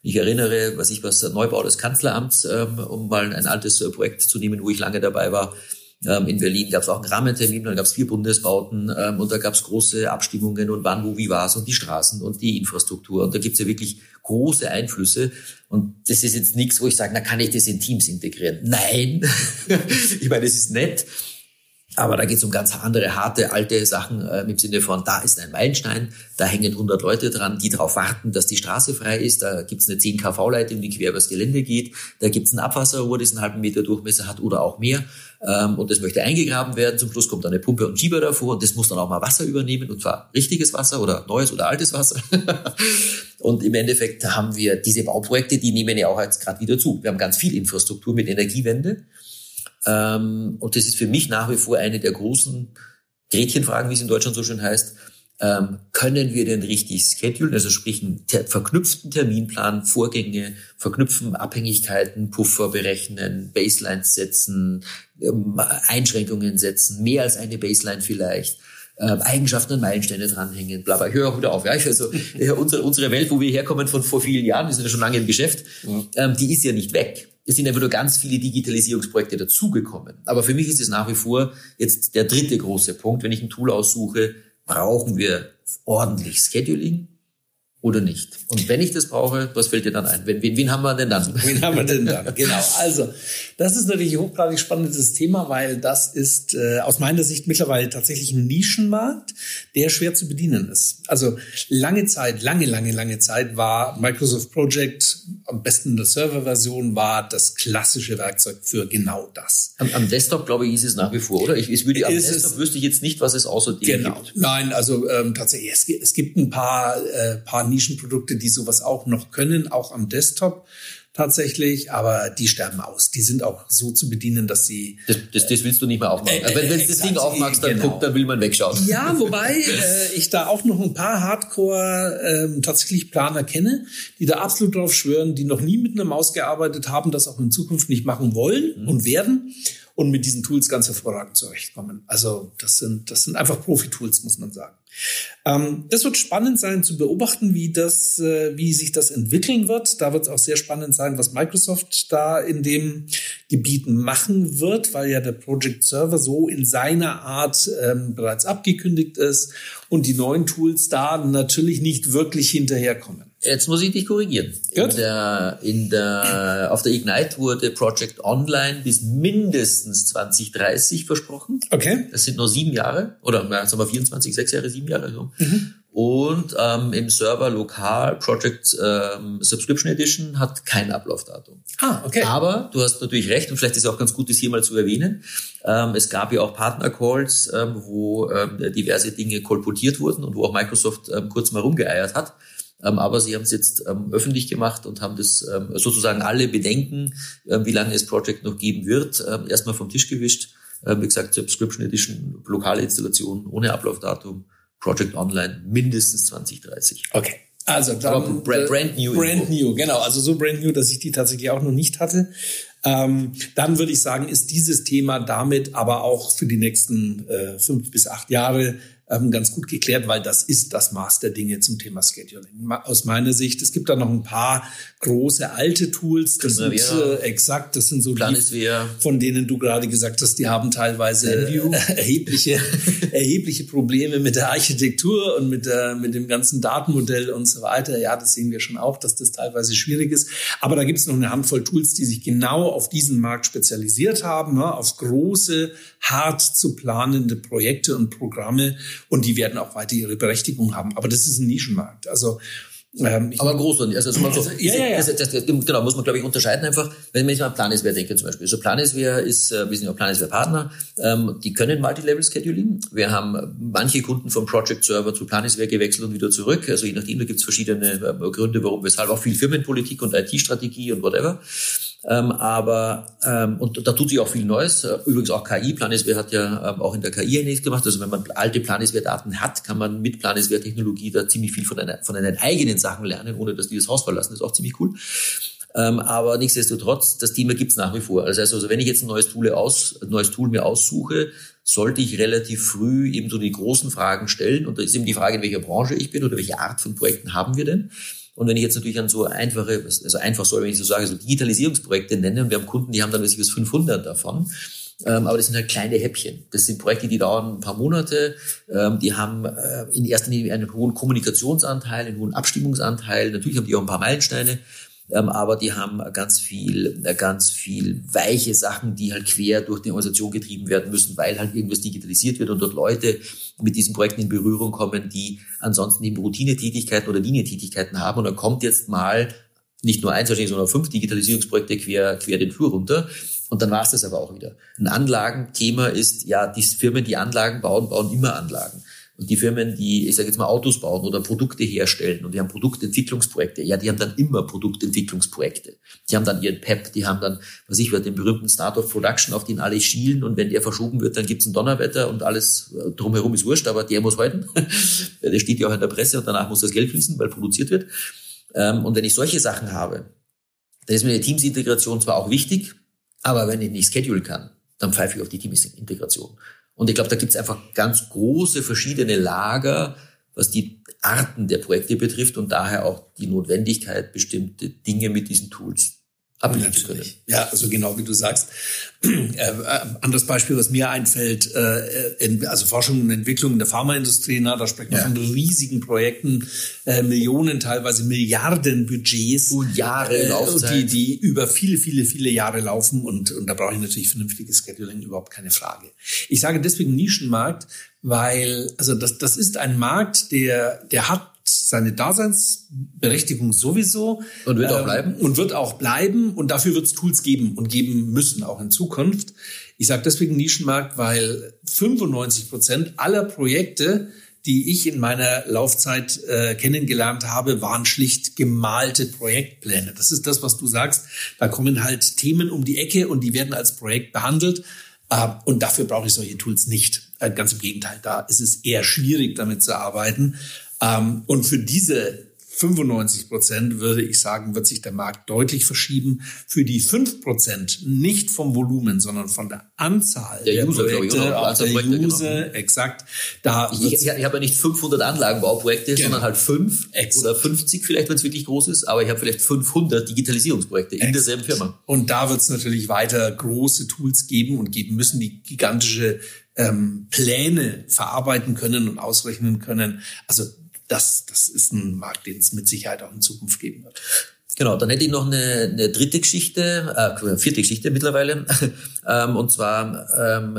ich erinnere, was ich was Neubau des Kanzleramts, ähm, um mal ein altes äh, Projekt zu nehmen, wo ich lange dabei war. Ähm, in Berlin gab es auch einen Rahmentermin, dann gab es vier Bundesbauten ähm, und da gab es große Abstimmungen und wann, wo, wie war's und die Straßen und die Infrastruktur. Und da gibt's ja wirklich große Einflüsse. Und das ist jetzt nichts, wo ich sage, na kann ich das in Teams integrieren? Nein. ich meine, es ist nett. Aber da geht es um ganz andere, harte, alte Sachen äh, im Sinne von, da ist ein Meilenstein, da hängen 100 Leute dran, die darauf warten, dass die Straße frei ist. Da gibt es eine 10 kV-Leitung, die quer übers Gelände geht. Da gibt es ein Abwasserrohr, das einen halben Meter Durchmesser hat oder auch mehr. Ähm, und das möchte eingegraben werden. Zum Schluss kommt dann eine Pumpe und Schieber davor und das muss dann auch mal Wasser übernehmen und zwar richtiges Wasser oder neues oder altes Wasser. und im Endeffekt haben wir diese Bauprojekte, die nehmen ja auch jetzt gerade wieder zu. Wir haben ganz viel Infrastruktur mit Energiewende. Ähm, und das ist für mich nach wie vor eine der großen Gretchenfragen, wie es in Deutschland so schön heißt. Ähm, können wir denn richtig schedulen, also sprich einen ter verknüpften Terminplan, Vorgänge, verknüpfen Abhängigkeiten, Puffer berechnen, Baselines setzen, ähm, Einschränkungen setzen, mehr als eine Baseline vielleicht, ähm, Eigenschaften und Meilensteine dranhängen, bla bla. Ich höre auch wieder auf. Ja? Also äh, unsere, unsere Welt, wo wir herkommen von vor vielen Jahren, wir sind ja schon lange im Geschäft, ja. ähm, die ist ja nicht weg. Es sind einfach nur ganz viele Digitalisierungsprojekte dazugekommen. Aber für mich ist es nach wie vor jetzt der dritte große Punkt. Wenn ich ein Tool aussuche, brauchen wir ordentlich Scheduling oder nicht? Und wenn ich das brauche, was fällt dir dann ein? Wen, wen, wen haben wir denn dann? Wen haben wir denn dann? Genau. Also, das ist natürlich ein hochgradig spannendes Thema, weil das ist äh, aus meiner Sicht mittlerweile tatsächlich ein Nischenmarkt, der schwer zu bedienen ist. Also lange Zeit, lange, lange, lange Zeit war Microsoft Project am besten in der Serverversion war das klassische Werkzeug für genau das. Am, am Desktop, glaube ich, ist es nach wie vor, oder? Ich, ich würde, am ist Desktop es, wüsste ich jetzt nicht, was es außerdem genau. gibt. Nein, also ähm, tatsächlich, es, es gibt ein paar, äh, paar Nischenprodukte, die sowas auch noch können, auch am Desktop tatsächlich, aber die sterben aus. Die sind auch so zu bedienen, dass sie. Das, das, das willst du nicht mehr aufmachen. Äh, also wenn, wenn du das Ding aufmachst, dann, genau. guck, dann will man wegschauen. Ja, wobei äh, ich da auch noch ein paar Hardcore ähm, tatsächlich Planer kenne, die da absolut drauf schwören, die noch nie mit einer Maus gearbeitet haben, das auch in Zukunft nicht machen wollen mhm. und werden und mit diesen Tools ganz hervorragend zurechtkommen. Also das sind, das sind einfach Profi-Tools, muss man sagen. Ähm, das wird spannend sein zu beobachten, wie das, äh, wie sich das entwickeln wird. Da wird es auch sehr spannend sein, was Microsoft da in dem Gebiet machen wird, weil ja der Project Server so in seiner Art ähm, bereits abgekündigt ist und die neuen Tools da natürlich nicht wirklich hinterherkommen. Jetzt muss ich dich korrigieren. Gut. In der, in der, auf der Ignite wurde Project Online bis mindestens 2030 versprochen. Okay. Das sind nur sieben Jahre oder sagen wir 24, sechs Jahre, sieben Jahre so. Mhm. Und ähm, im Server lokal Project ähm, Subscription Edition hat kein Ablaufdatum. Ah, okay. Aber du hast natürlich recht und vielleicht ist es auch ganz gut, das hier mal zu erwähnen. Ähm, es gab ja auch Partner-Calls, ähm, wo ähm, diverse Dinge kolportiert wurden und wo auch Microsoft ähm, kurz mal rumgeeiert hat. Ähm, aber sie haben es jetzt ähm, öffentlich gemacht und haben das ähm, sozusagen alle Bedenken, wie lange es Project noch geben wird, erstmal vom Tisch gewischt. wie gesagt, Subscription Edition, lokale Installation ohne Ablaufdatum, Project Online mindestens 2030. Okay. Also dann, Aber brand, brand new. Brand new, genau. Also so brand new, dass ich die tatsächlich auch noch nicht hatte. Ähm, dann würde ich sagen, ist dieses Thema damit aber auch für die nächsten äh, fünf bis acht Jahre ähm, ganz gut geklärt, weil das ist das Maß der Dinge zum Thema Scheduling. Aus meiner Sicht, es gibt da noch ein paar große alte Tools, das sind äh, exakt, das sind so die, von denen du gerade gesagt hast, die haben teilweise äh, erhebliche, erhebliche Probleme mit der Architektur und mit, der, mit dem ganzen Datenmodell und so weiter. Ja, das sehen wir schon auch, dass das teilweise schwierig ist. Aber da gibt es noch eine Handvoll Tools, die sich genau auf diesen Markt spezialisiert haben, ne, auf große, hart zu planende Projekte und Programme und die werden auch weiter ihre Berechtigung haben. Aber das ist ein Nischenmarkt. Also ähm, aber groß und also, also so, ja, ja, ja. Das, das, das, genau muss man glaube ich unterscheiden einfach, wenn man jetzt mal an Planisware denke zum Beispiel. So Planisware ist, äh, wir sind ja Planisware Partner, ähm, die können Multilevel Scheduling. Wir haben manche Kunden vom Project Server zu Planisware gewechselt und wieder zurück. Also je nachdem, da gibt es verschiedene äh, Gründe, warum, weshalb auch viel Firmenpolitik und IT-Strategie und whatever. Ähm, aber ähm, und da tut sich auch viel Neues. Äh, übrigens auch KI. Planisware hat ja ähm, auch in der KI einiges gemacht. Also wenn man alte Planisware-Daten hat, kann man mit Planisware-Technologie da ziemlich viel von, einer, von einen eigenen Sachen lernen, ohne dass die das Haus verlassen. Das ist auch ziemlich cool. Ähm, aber nichtsdestotrotz, das Thema gibt's nach wie vor. Also, also wenn ich jetzt ein neues Tool, aus, ein neues Tool mir aussuche, sollte ich relativ früh eben so die großen Fragen stellen. Und da ist eben die Frage, in welcher Branche ich bin oder welche Art von Projekten haben wir denn. Und wenn ich jetzt natürlich an so einfache, also einfach so, wenn ich so sage, so Digitalisierungsprojekte nenne, und wir haben Kunden, die haben dann bis 500 davon, ähm, aber das sind halt kleine Häppchen. Das sind Projekte, die dauern ein paar Monate. Ähm, die haben äh, in erster Linie einen hohen Kommunikationsanteil, einen hohen Abstimmungsanteil. Natürlich haben die auch ein paar Meilensteine. Ähm, aber die haben ganz viel, ganz viel weiche Sachen, die halt quer durch die Organisation getrieben werden müssen, weil halt irgendwas digitalisiert wird und dort Leute mit diesen Projekten in Berührung kommen, die ansonsten eben Routinetätigkeiten oder Linientätigkeiten haben. Und dann kommt jetzt mal nicht nur eins, sondern fünf Digitalisierungsprojekte quer, quer den Flur runter. Und dann war es das aber auch wieder. Ein Anlagenthema ist, ja, die Firmen, die Anlagen bauen, bauen immer Anlagen. Und die Firmen, die, ich sage jetzt mal, Autos bauen oder Produkte herstellen und die haben Produktentwicklungsprojekte, ja, die haben dann immer Produktentwicklungsprojekte. Die haben dann ihren PEP, die haben dann, was ich, den berühmten Start of Production, auf den alle schielen und wenn der verschoben wird, dann gibt's ein Donnerwetter und alles äh, drumherum ist wurscht, aber der muss halten. der steht ja auch in der Presse und danach muss das Geld fließen, weil produziert wird. Ähm, und wenn ich solche Sachen habe, dann ist mir die Teamsintegration zwar auch wichtig, aber wenn ich nicht schedule kann, dann pfeife ich auf die Teamsintegration. Und ich glaube, da gibt es einfach ganz große verschiedene Lager, was die Arten der Projekte betrifft und daher auch die Notwendigkeit, bestimmte Dinge mit diesen Tools abbilden zu können. Ja, also genau wie du sagst. Äh, äh, anderes Beispiel, was mir einfällt, äh, also Forschung und Entwicklung in der Pharmaindustrie, na, da spricht man ja. von riesigen Projekten, äh, Millionen, teilweise Milliarden Budgets. Und Jahre äh, Laufzeit. Die, die über viele, viele, viele Jahre laufen und, und da brauche ich natürlich vernünftiges Scheduling, überhaupt keine Frage. Ich sage deswegen Nischenmarkt, weil, also das, das ist ein Markt, der, der hat seine Daseinsberechtigung sowieso. Und wird auch ähm, bleiben. Und wird auch bleiben. Und dafür wird es Tools geben und geben müssen, auch in Zukunft. Ich sage deswegen Nischenmarkt, weil 95 Prozent aller Projekte, die ich in meiner Laufzeit äh, kennengelernt habe, waren schlicht gemalte Projektpläne. Das ist das, was du sagst. Da kommen halt Themen um die Ecke und die werden als Projekt behandelt. Äh, und dafür brauche ich solche Tools nicht. Äh, ganz im Gegenteil, da ist es eher schwierig, damit zu arbeiten. Ähm, und für diese 95 Prozent würde ich sagen, wird sich der Markt deutlich verschieben. Für die 5 Prozent nicht vom Volumen, sondern von der Anzahl der, der User, Projekte, ich, der Projekte. User, genau. exakt. Da ich, ich, ich habe ja nicht 500 Anlagenbauprojekte, genau. sondern halt 5 exakt. oder 50 vielleicht, wenn es wirklich groß ist, aber ich habe vielleicht 500 Digitalisierungsprojekte exakt. in derselben Firma. Und da wird es natürlich weiter große Tools geben und geben müssen, die gigantische ähm, Pläne verarbeiten können und ausrechnen können. Also das, das ist ein Markt, den es mit Sicherheit auch in Zukunft geben wird. Genau, dann hätte ich noch eine, eine dritte Geschichte, äh, vierte Geschichte mittlerweile. ähm, und zwar, ähm,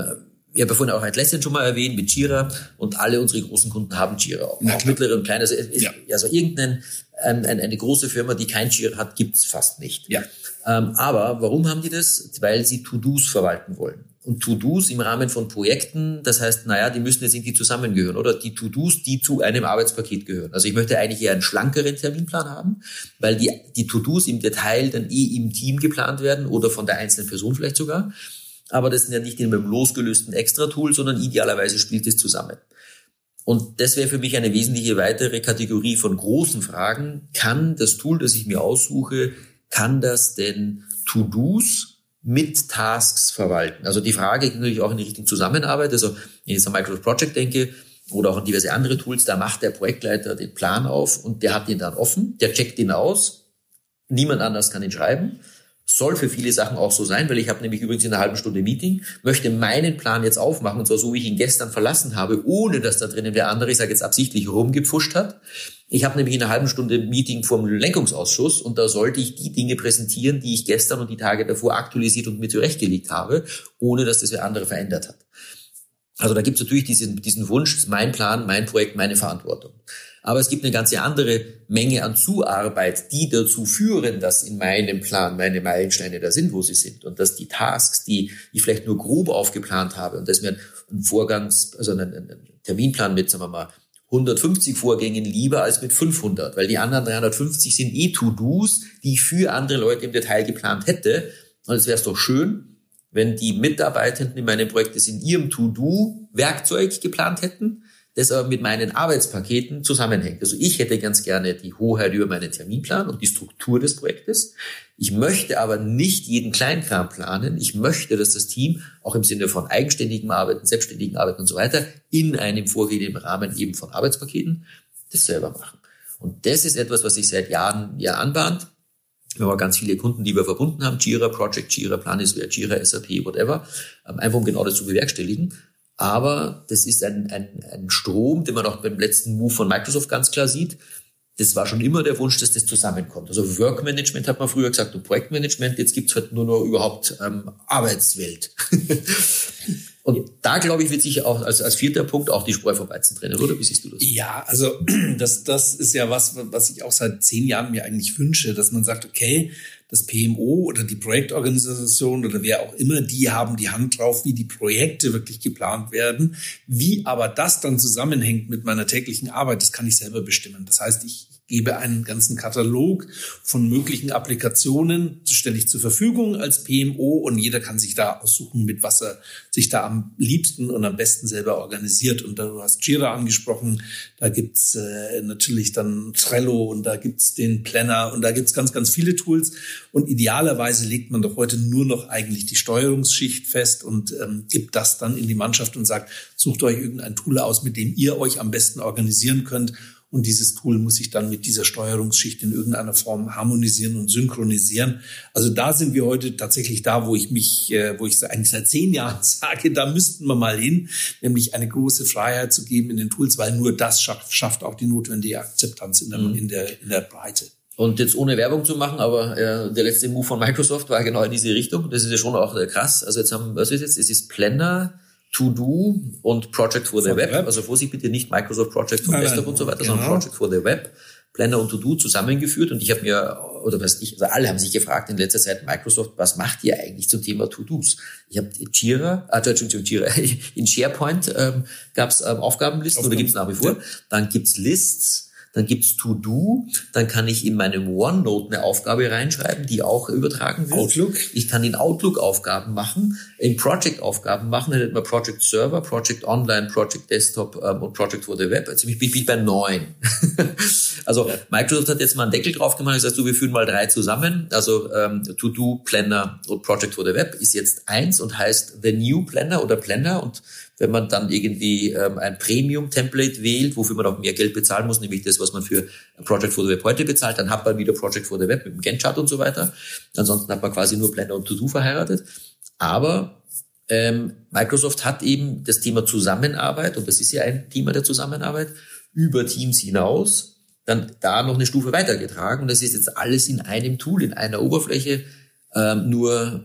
ich habe ja vorhin auch Atlassian schon mal erwähnt mit Jira und alle unsere großen Kunden haben Jira, auch, auch mittlere und kleine. Also, ja. also irgendein, ein, eine große Firma, die kein Jira hat, gibt's fast nicht. Ja. Ähm, aber warum haben die das? Weil sie To-Dos verwalten wollen und To-Dos im Rahmen von Projekten, das heißt, naja, die müssen jetzt irgendwie zusammengehören oder die To-Dos, die zu einem Arbeitspaket gehören. Also ich möchte eigentlich eher einen schlankeren Terminplan haben, weil die, die To-Dos im Detail dann eh im Team geplant werden oder von der einzelnen Person vielleicht sogar. Aber das sind ja nicht in einem losgelösten Extra-Tool, sondern idealerweise spielt es zusammen. Und das wäre für mich eine wesentliche weitere Kategorie von großen Fragen. Kann das Tool, das ich mir aussuche, kann das denn To-Dos mit Tasks verwalten. Also die Frage geht natürlich auch in die Richtung Zusammenarbeit. Also wenn ich jetzt an Microsoft Project denke oder auch an diverse andere Tools, da macht der Projektleiter den Plan auf und der hat den dann offen, der checkt ihn aus. Niemand anders kann ihn schreiben. Soll für viele Sachen auch so sein, weil ich habe nämlich übrigens in einer halben Stunde Meeting, möchte meinen Plan jetzt aufmachen, und zwar so, wie ich ihn gestern verlassen habe, ohne dass da drinnen der andere, ich sage jetzt absichtlich, rumgepfuscht hat. Ich habe nämlich in einer halben Stunde Meeting vom Lenkungsausschuss und da sollte ich die Dinge präsentieren, die ich gestern und die Tage davor aktualisiert und mir zurechtgelegt habe, ohne dass das der andere verändert hat. Also da gibt es natürlich diesen, diesen Wunsch, mein Plan, mein Projekt, meine Verantwortung. Aber es gibt eine ganze andere Menge an Zuarbeit, die dazu führen, dass in meinem Plan meine Meilensteine da sind, wo sie sind. Und dass die Tasks, die ich vielleicht nur grob aufgeplant habe und dass mir ein Vorgangs, also ein Terminplan mit, sagen wir mal, 150 Vorgängen lieber als mit 500, weil die anderen 350 sind eh To-Dos, die ich für andere Leute im Detail geplant hätte. Und es wäre doch schön, wenn die Mitarbeitenden in meinem Projekt es in ihrem To-Do-Werkzeug geplant hätten das aber mit meinen Arbeitspaketen zusammenhängt. Also ich hätte ganz gerne die Hoheit über meinen Terminplan und die Struktur des Projektes. Ich möchte aber nicht jeden Kleinkram planen. Ich möchte, dass das Team auch im Sinne von eigenständigem Arbeiten, selbstständigen Arbeiten und so weiter in einem vorgegebenen Rahmen eben von Arbeitspaketen das selber machen. Und das ist etwas, was sich seit Jahren ja anbahnt. Wir haben ganz viele Kunden, die wir verbunden haben, Jira Project, Jira Planisware, Jira SAP, whatever, ähm, einfach um genau das zu bewerkstelligen. Aber das ist ein, ein, ein Strom, den man auch beim letzten Move von Microsoft ganz klar sieht. das war schon immer der Wunsch, dass das zusammenkommt. Also Workmanagement hat man früher gesagt und Projektmanagement, jetzt gibt's halt nur noch überhaupt ähm, Arbeitswelt. und da, glaube ich, wird sich auch als, als vierter Punkt auch die Spreu vom Weizen trennen, oder? Wie siehst du das? Ja, also das, das ist ja was, was ich auch seit zehn Jahren mir eigentlich wünsche, dass man sagt, okay, das PMO oder die Projektorganisation oder wer auch immer, die haben die Hand drauf, wie die Projekte wirklich geplant werden. Wie aber das dann zusammenhängt mit meiner täglichen Arbeit, das kann ich selber bestimmen. Das heißt, ich gebe einen ganzen Katalog von möglichen Applikationen, ich zur Verfügung als PMO und jeder kann sich da aussuchen, mit was er sich da am liebsten und am besten selber organisiert. Und du hast Jira angesprochen, da gibt's äh, natürlich dann Trello und da gibt's den Planner und da gibt's ganz, ganz viele Tools. Und idealerweise legt man doch heute nur noch eigentlich die Steuerungsschicht fest und ähm, gibt das dann in die Mannschaft und sagt, sucht euch irgendein Tool aus, mit dem ihr euch am besten organisieren könnt und dieses Tool muss sich dann mit dieser Steuerungsschicht in irgendeiner Form harmonisieren und synchronisieren. Also da sind wir heute tatsächlich da, wo ich mich, äh, wo ich eigentlich seit zehn Jahren sage, da müssten wir mal hin, nämlich eine große Freiheit zu geben in den Tools, weil nur das schafft, schafft auch die notwendige Akzeptanz in der, mhm. in der, in der Breite. Und jetzt ohne Werbung zu machen, aber äh, der letzte Move von Microsoft war genau in diese Richtung. Das ist ja schon auch äh, krass. Also jetzt haben, was ist jetzt? Es ist Blender, To-Do und Project for the Web. Web. Also Vorsicht bitte nicht Microsoft Project for Desktop und so weiter, genau. sondern Project for the Web. Planner und To-Do zusammengeführt und ich habe mir, oder was ich, also alle haben sich gefragt in letzter Zeit, Microsoft, was macht ihr eigentlich zum Thema To-Dos? Ich habe Jira, ah, Entschuldigung, Jira, in SharePoint ähm, gab es ähm, Aufgabenlisten Aufgaben. oder gibt es nach wie vor. Dann gibt's Lists, dann gibt's To-Do, dann kann ich in meinem OneNote eine Aufgabe reinschreiben, die auch übertragen wird. Outlook. Ich kann in Outlook Aufgaben machen, in Project Aufgaben machen, dann nennt man Project Server, Project Online, Project Desktop ähm, und Project for the Web. Also ich bin, bin bei neun. also Microsoft hat jetzt mal einen Deckel drauf gemacht, das heißt, du, wir führen mal drei zusammen. Also ähm, To-Do, Planner und Project for the Web ist jetzt eins und heißt The New Planner oder Planner und wenn man dann irgendwie ähm, ein Premium-Template wählt, wofür man auch mehr Geld bezahlen muss, nämlich das, was man für Project for the Web heute bezahlt, dann hat man wieder Project for the Web mit dem Gantt-Chart und so weiter. Ansonsten hat man quasi nur Blender und To-Do verheiratet. Aber ähm, Microsoft hat eben das Thema Zusammenarbeit, und das ist ja ein Thema der Zusammenarbeit, über Teams hinaus dann da noch eine Stufe weitergetragen. Und das ist jetzt alles in einem Tool, in einer Oberfläche, ähm, nur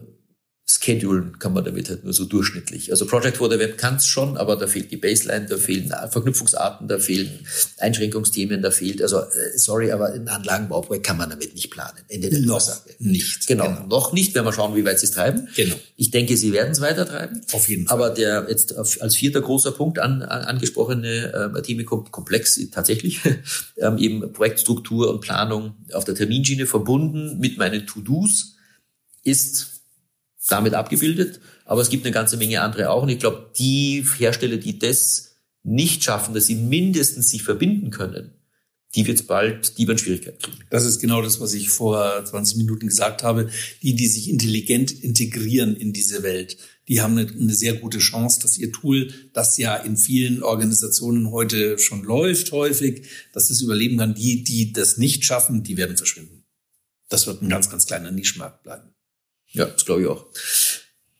schedulen kann man damit halt nur so durchschnittlich. Also Project for the Web kann es schon, aber da fehlt die Baseline, da fehlen Verknüpfungsarten, da fehlen Einschränkungsthemen, da fehlt, also äh, sorry, aber ein Anlagenbauprojekt kann man damit nicht planen. Ende der noch Sache. nicht. Genau, genau, noch nicht, wenn wir schauen, wie weit sie es treiben. Genau. Ich denke, sie werden es weiter treiben. Auf jeden Fall. Aber der jetzt als vierter großer Punkt an, an, angesprochene äh, Themen komplex tatsächlich, ähm, eben Projektstruktur und Planung auf der Terminschiene verbunden mit meinen To-Dos ist damit abgebildet. Aber es gibt eine ganze Menge andere auch. Und ich glaube, die Hersteller, die das nicht schaffen, dass sie mindestens sich verbinden können, die wird bald, die werden Schwierigkeiten kriegen. Das ist genau das, was ich vor 20 Minuten gesagt habe. Die, die sich intelligent integrieren in diese Welt, die haben eine, eine sehr gute Chance, dass ihr Tool, das ja in vielen Organisationen heute schon läuft, häufig, dass das überleben kann. Die, die das nicht schaffen, die werden verschwinden. Das wird ein ganz, ganz kleiner Nischmarkt bleiben. Ja, das glaube ich auch.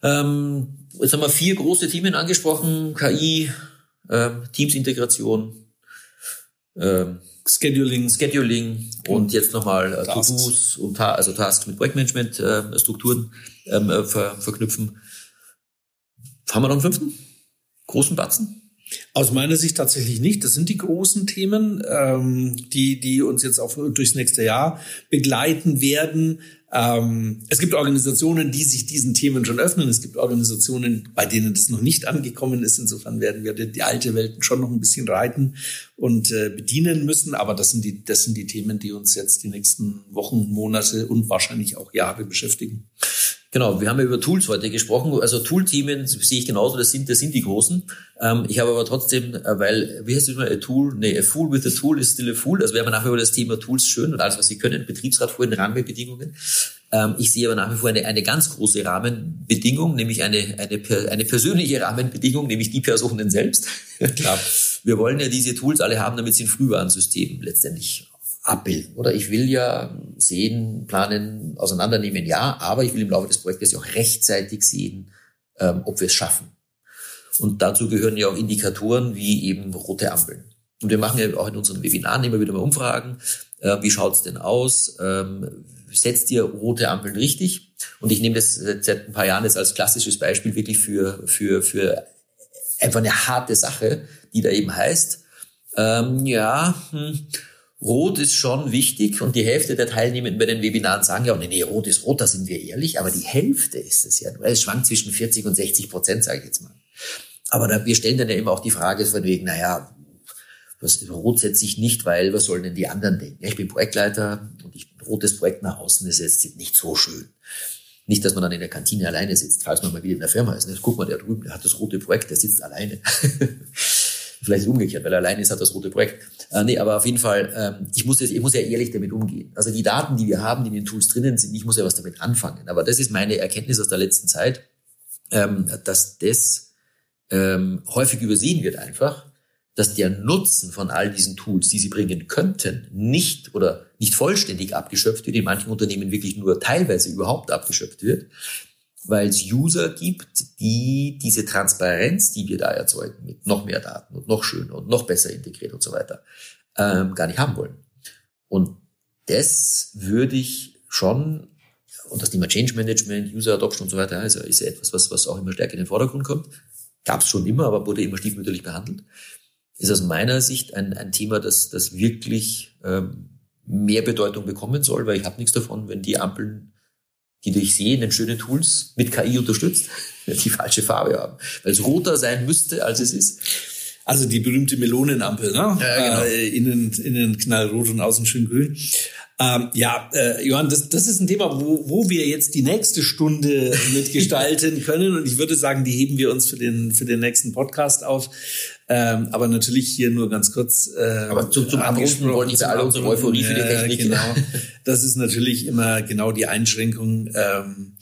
Ähm, jetzt haben wir vier große Themen angesprochen. KI, ähm, Teams-Integration, ähm, Scheduling, Scheduling und jetzt nochmal äh, To-Dos und Ta also Tasks mit Projektmanagement-Strukturen äh, ähm, äh, ver verknüpfen. Haben wir noch einen fünften? Großen Batzen? Aus meiner Sicht tatsächlich nicht. Das sind die großen Themen, ähm, die, die uns jetzt auch durchs nächste Jahr begleiten werden. Ähm, es gibt Organisationen, die sich diesen Themen schon öffnen. Es gibt Organisationen, bei denen das noch nicht angekommen ist. Insofern werden wir die, alte Welt schon noch ein bisschen reiten und äh, bedienen müssen. Aber das sind die, das sind die Themen, die uns jetzt die nächsten Wochen, Monate und wahrscheinlich auch Jahre beschäftigen. Genau, wir haben ja über Tools heute gesprochen. Also Tool-Themen sehe ich genauso, das sind, das sind die großen. Ähm, ich habe aber trotzdem, äh, weil, wie heißt das mal, a Tool, nee, a Fool with a Tool is still a Fool. Also wir haben nachher über das Thema Tools schön und alles, was sie können, Betriebsrat vor den Rahmenbedingungen. Ähm, ich sehe aber nach wie vor eine, eine ganz große Rahmenbedingung, nämlich eine, eine, eine persönliche Rahmenbedingung, nämlich die Personen selbst. Klar. Wir wollen ja diese Tools alle haben, damit sie ein Frühwarnsystem letztendlich abbilden. Oder ich will ja sehen, planen, auseinandernehmen, ja, aber ich will im Laufe des Projektes ja auch rechtzeitig sehen, ähm, ob wir es schaffen. Und dazu gehören ja auch Indikatoren wie eben rote Ampeln. Und wir machen ja auch in unseren Webinaren immer wieder mal Umfragen. Äh, wie schaut's denn aus? Ähm, setzt ihr rote Ampeln richtig? Und ich nehme das seit ein paar Jahren jetzt als klassisches Beispiel wirklich für, für, für einfach eine harte Sache, die da eben heißt, ähm, ja, hm, Rot ist schon wichtig und die Hälfte der Teilnehmenden bei den Webinaren sagen ja, nee, nee, Rot ist Rot, da sind wir ehrlich, aber die Hälfte ist es ja. Es schwankt zwischen 40 und 60 Prozent, sage ich jetzt mal. Aber da, wir stellen dann ja immer auch die Frage von wegen, naja, was, Rot setze ich nicht, weil was sollen denn die anderen denken? Ja, ich bin Projektleiter und ich, rotes Projekt nach außen ist jetzt nicht so schön. Nicht, dass man dann in der Kantine alleine sitzt, falls man mal wieder in der Firma ist. Ne? Guck mal, der drüben, der hat das rote Projekt, der sitzt alleine. Vielleicht umgekehrt, weil er alleine ist, hat das rote Projekt. Äh, nee, aber auf jeden Fall, ähm, ich, muss jetzt, ich muss ja ehrlich damit umgehen. Also die Daten, die wir haben, die in den Tools drinnen sind, ich muss ja was damit anfangen. Aber das ist meine Erkenntnis aus der letzten Zeit, ähm, dass das ähm, häufig übersehen wird einfach, dass der Nutzen von all diesen Tools, die sie bringen könnten, nicht oder nicht vollständig abgeschöpft wird, in manchen Unternehmen wirklich nur teilweise überhaupt abgeschöpft wird, weil es User gibt, die diese Transparenz, die wir da erzeugen, mit noch mehr Daten und noch schöner und noch besser integriert und so weiter, ähm, gar nicht haben wollen. Und das würde ich schon, und das Thema Change Management, User Adoption und so weiter, also ist ja etwas, was, was auch immer stärker in den Vordergrund kommt. Gab es schon immer, aber wurde immer stiefmütterlich behandelt. Ist aus meiner Sicht ein, ein Thema, das, das wirklich ähm, mehr Bedeutung bekommen soll, weil ich habe nichts davon, wenn die Ampeln die durch Sehen in schönen Tools mit KI unterstützt, die falsche Farbe haben. Weil es roter sein müsste, als es ist. Also die berühmte Melonenampel, ne? Ja, genau. Äh, innen, innen knallrot und außen schön grün. Ähm, ja, äh, Johann, das, das ist ein Thema, wo, wo wir jetzt die nächste Stunde mitgestalten können. Und ich würde sagen, die heben wir uns für den, für den nächsten Podcast auf. Ähm, aber natürlich hier nur ganz kurz. Äh, aber zum, zum Abrunden wollen nicht alle unsere Euphorie für die Technik. genau. Das ist natürlich immer genau die Einschränkung. Ähm,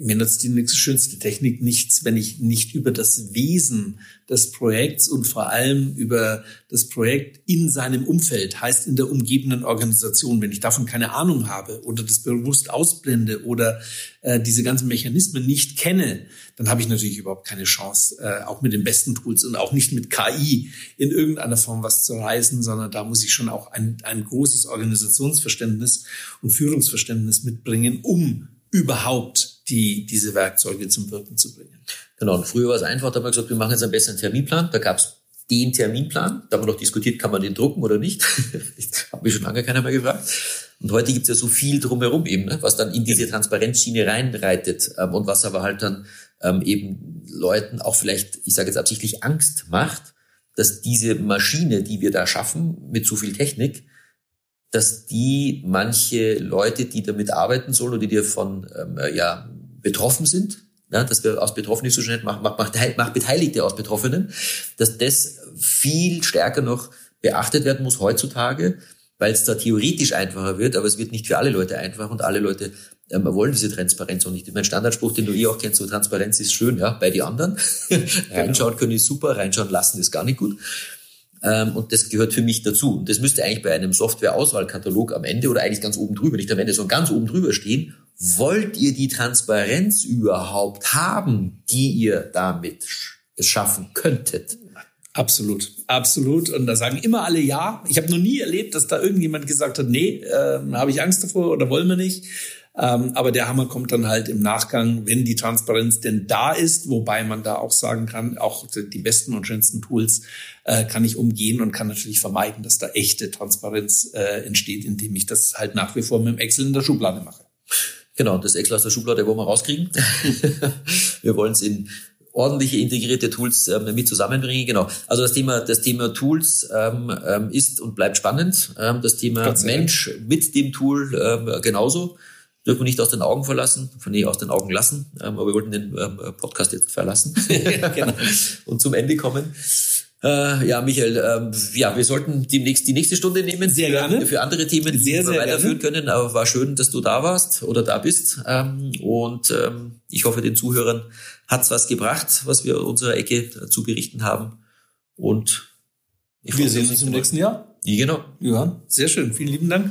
mir nutzt die nächste schönste Technik nichts, wenn ich nicht über das Wesen des Projekts und vor allem über das Projekt in seinem Umfeld, heißt in der umgebenden Organisation, wenn ich davon keine Ahnung habe oder das bewusst ausblende oder äh, diese ganzen Mechanismen nicht kenne, dann habe ich natürlich überhaupt keine Chance, äh, auch mit den besten Tools und auch nicht mit KI in irgendeiner Form was zu reißen, sondern da muss ich schon auch ein, ein großes Organisationsverständnis und Führungsverständnis mitbringen, um überhaupt die, diese Werkzeuge zum Wirken zu bringen. Genau, und früher war es einfach, da haben wir gesagt, wir machen jetzt am besten einen Terminplan. Da gab es den Terminplan. Da haben wir noch diskutiert, kann man den drucken oder nicht. Hat mich schon lange keiner mehr gefragt. Und heute gibt es ja so viel drumherum eben, ne, was dann in diese Transparenzschiene reinreitet ähm, und was aber halt dann ähm, eben Leuten auch vielleicht, ich sage jetzt absichtlich, Angst macht, dass diese Maschine, die wir da schaffen, mit so viel Technik, dass die manche Leute, die damit arbeiten sollen oder die davon ähm, ja, betroffen sind, ja, dass wir aus Betroffenen so schnell machen, macht, macht, macht Beteiligte aus Betroffenen, dass das viel stärker noch beachtet werden muss heutzutage, weil es da theoretisch einfacher wird, aber es wird nicht für alle Leute einfach und alle Leute ähm, wollen diese Transparenz auch nicht. Mein Standardspruch, den du eh auch kennst, so Transparenz ist schön, ja, bei die anderen. reinschauen können ist super, reinschauen lassen ist gar nicht gut. Ähm, und das gehört für mich dazu. Und das müsste eigentlich bei einem Software-Auswahlkatalog am Ende oder eigentlich ganz oben drüber, nicht am Ende, sondern ganz oben drüber stehen. Wollt ihr die Transparenz überhaupt haben, die ihr damit schaffen könntet? Absolut, absolut. Und da sagen immer alle ja. Ich habe noch nie erlebt, dass da irgendjemand gesagt hat, nee, äh, habe ich Angst davor oder wollen wir nicht. Ähm, aber der Hammer kommt dann halt im Nachgang, wenn die Transparenz denn da ist, wobei man da auch sagen kann, auch die besten und schönsten Tools äh, kann ich umgehen und kann natürlich vermeiden, dass da echte Transparenz äh, entsteht, indem ich das halt nach wie vor mit dem Excel in der Schublade mache. Genau, das Excel aus der Schublade wollen wir rauskriegen. wir wollen es in ordentliche integrierte Tools ähm, mit zusammenbringen. Genau. Also das Thema, das Thema Tools ähm, ähm ist und bleibt spannend. Ähm, das Thema Mensch mit dem Tool ähm, genauso dürfen wir nicht aus den Augen verlassen, nee, aus den Augen lassen. Ähm, aber wir wollten den ähm, Podcast jetzt verlassen genau. und zum Ende kommen. Äh, ja, Michael, ähm, ja, wir sollten demnächst die nächste Stunde nehmen. Sehr gerne. Für andere Themen, die sehr, wir weiterführen gerne. können. Aber war schön, dass du da warst oder da bist. Ähm, und ähm, ich hoffe, den Zuhörern hat's was gebracht, was wir unserer Ecke zu berichten haben. Und wir sehen uns im nächsten Jahr. Ja, genau. Johann, sehr schön. Vielen lieben Dank.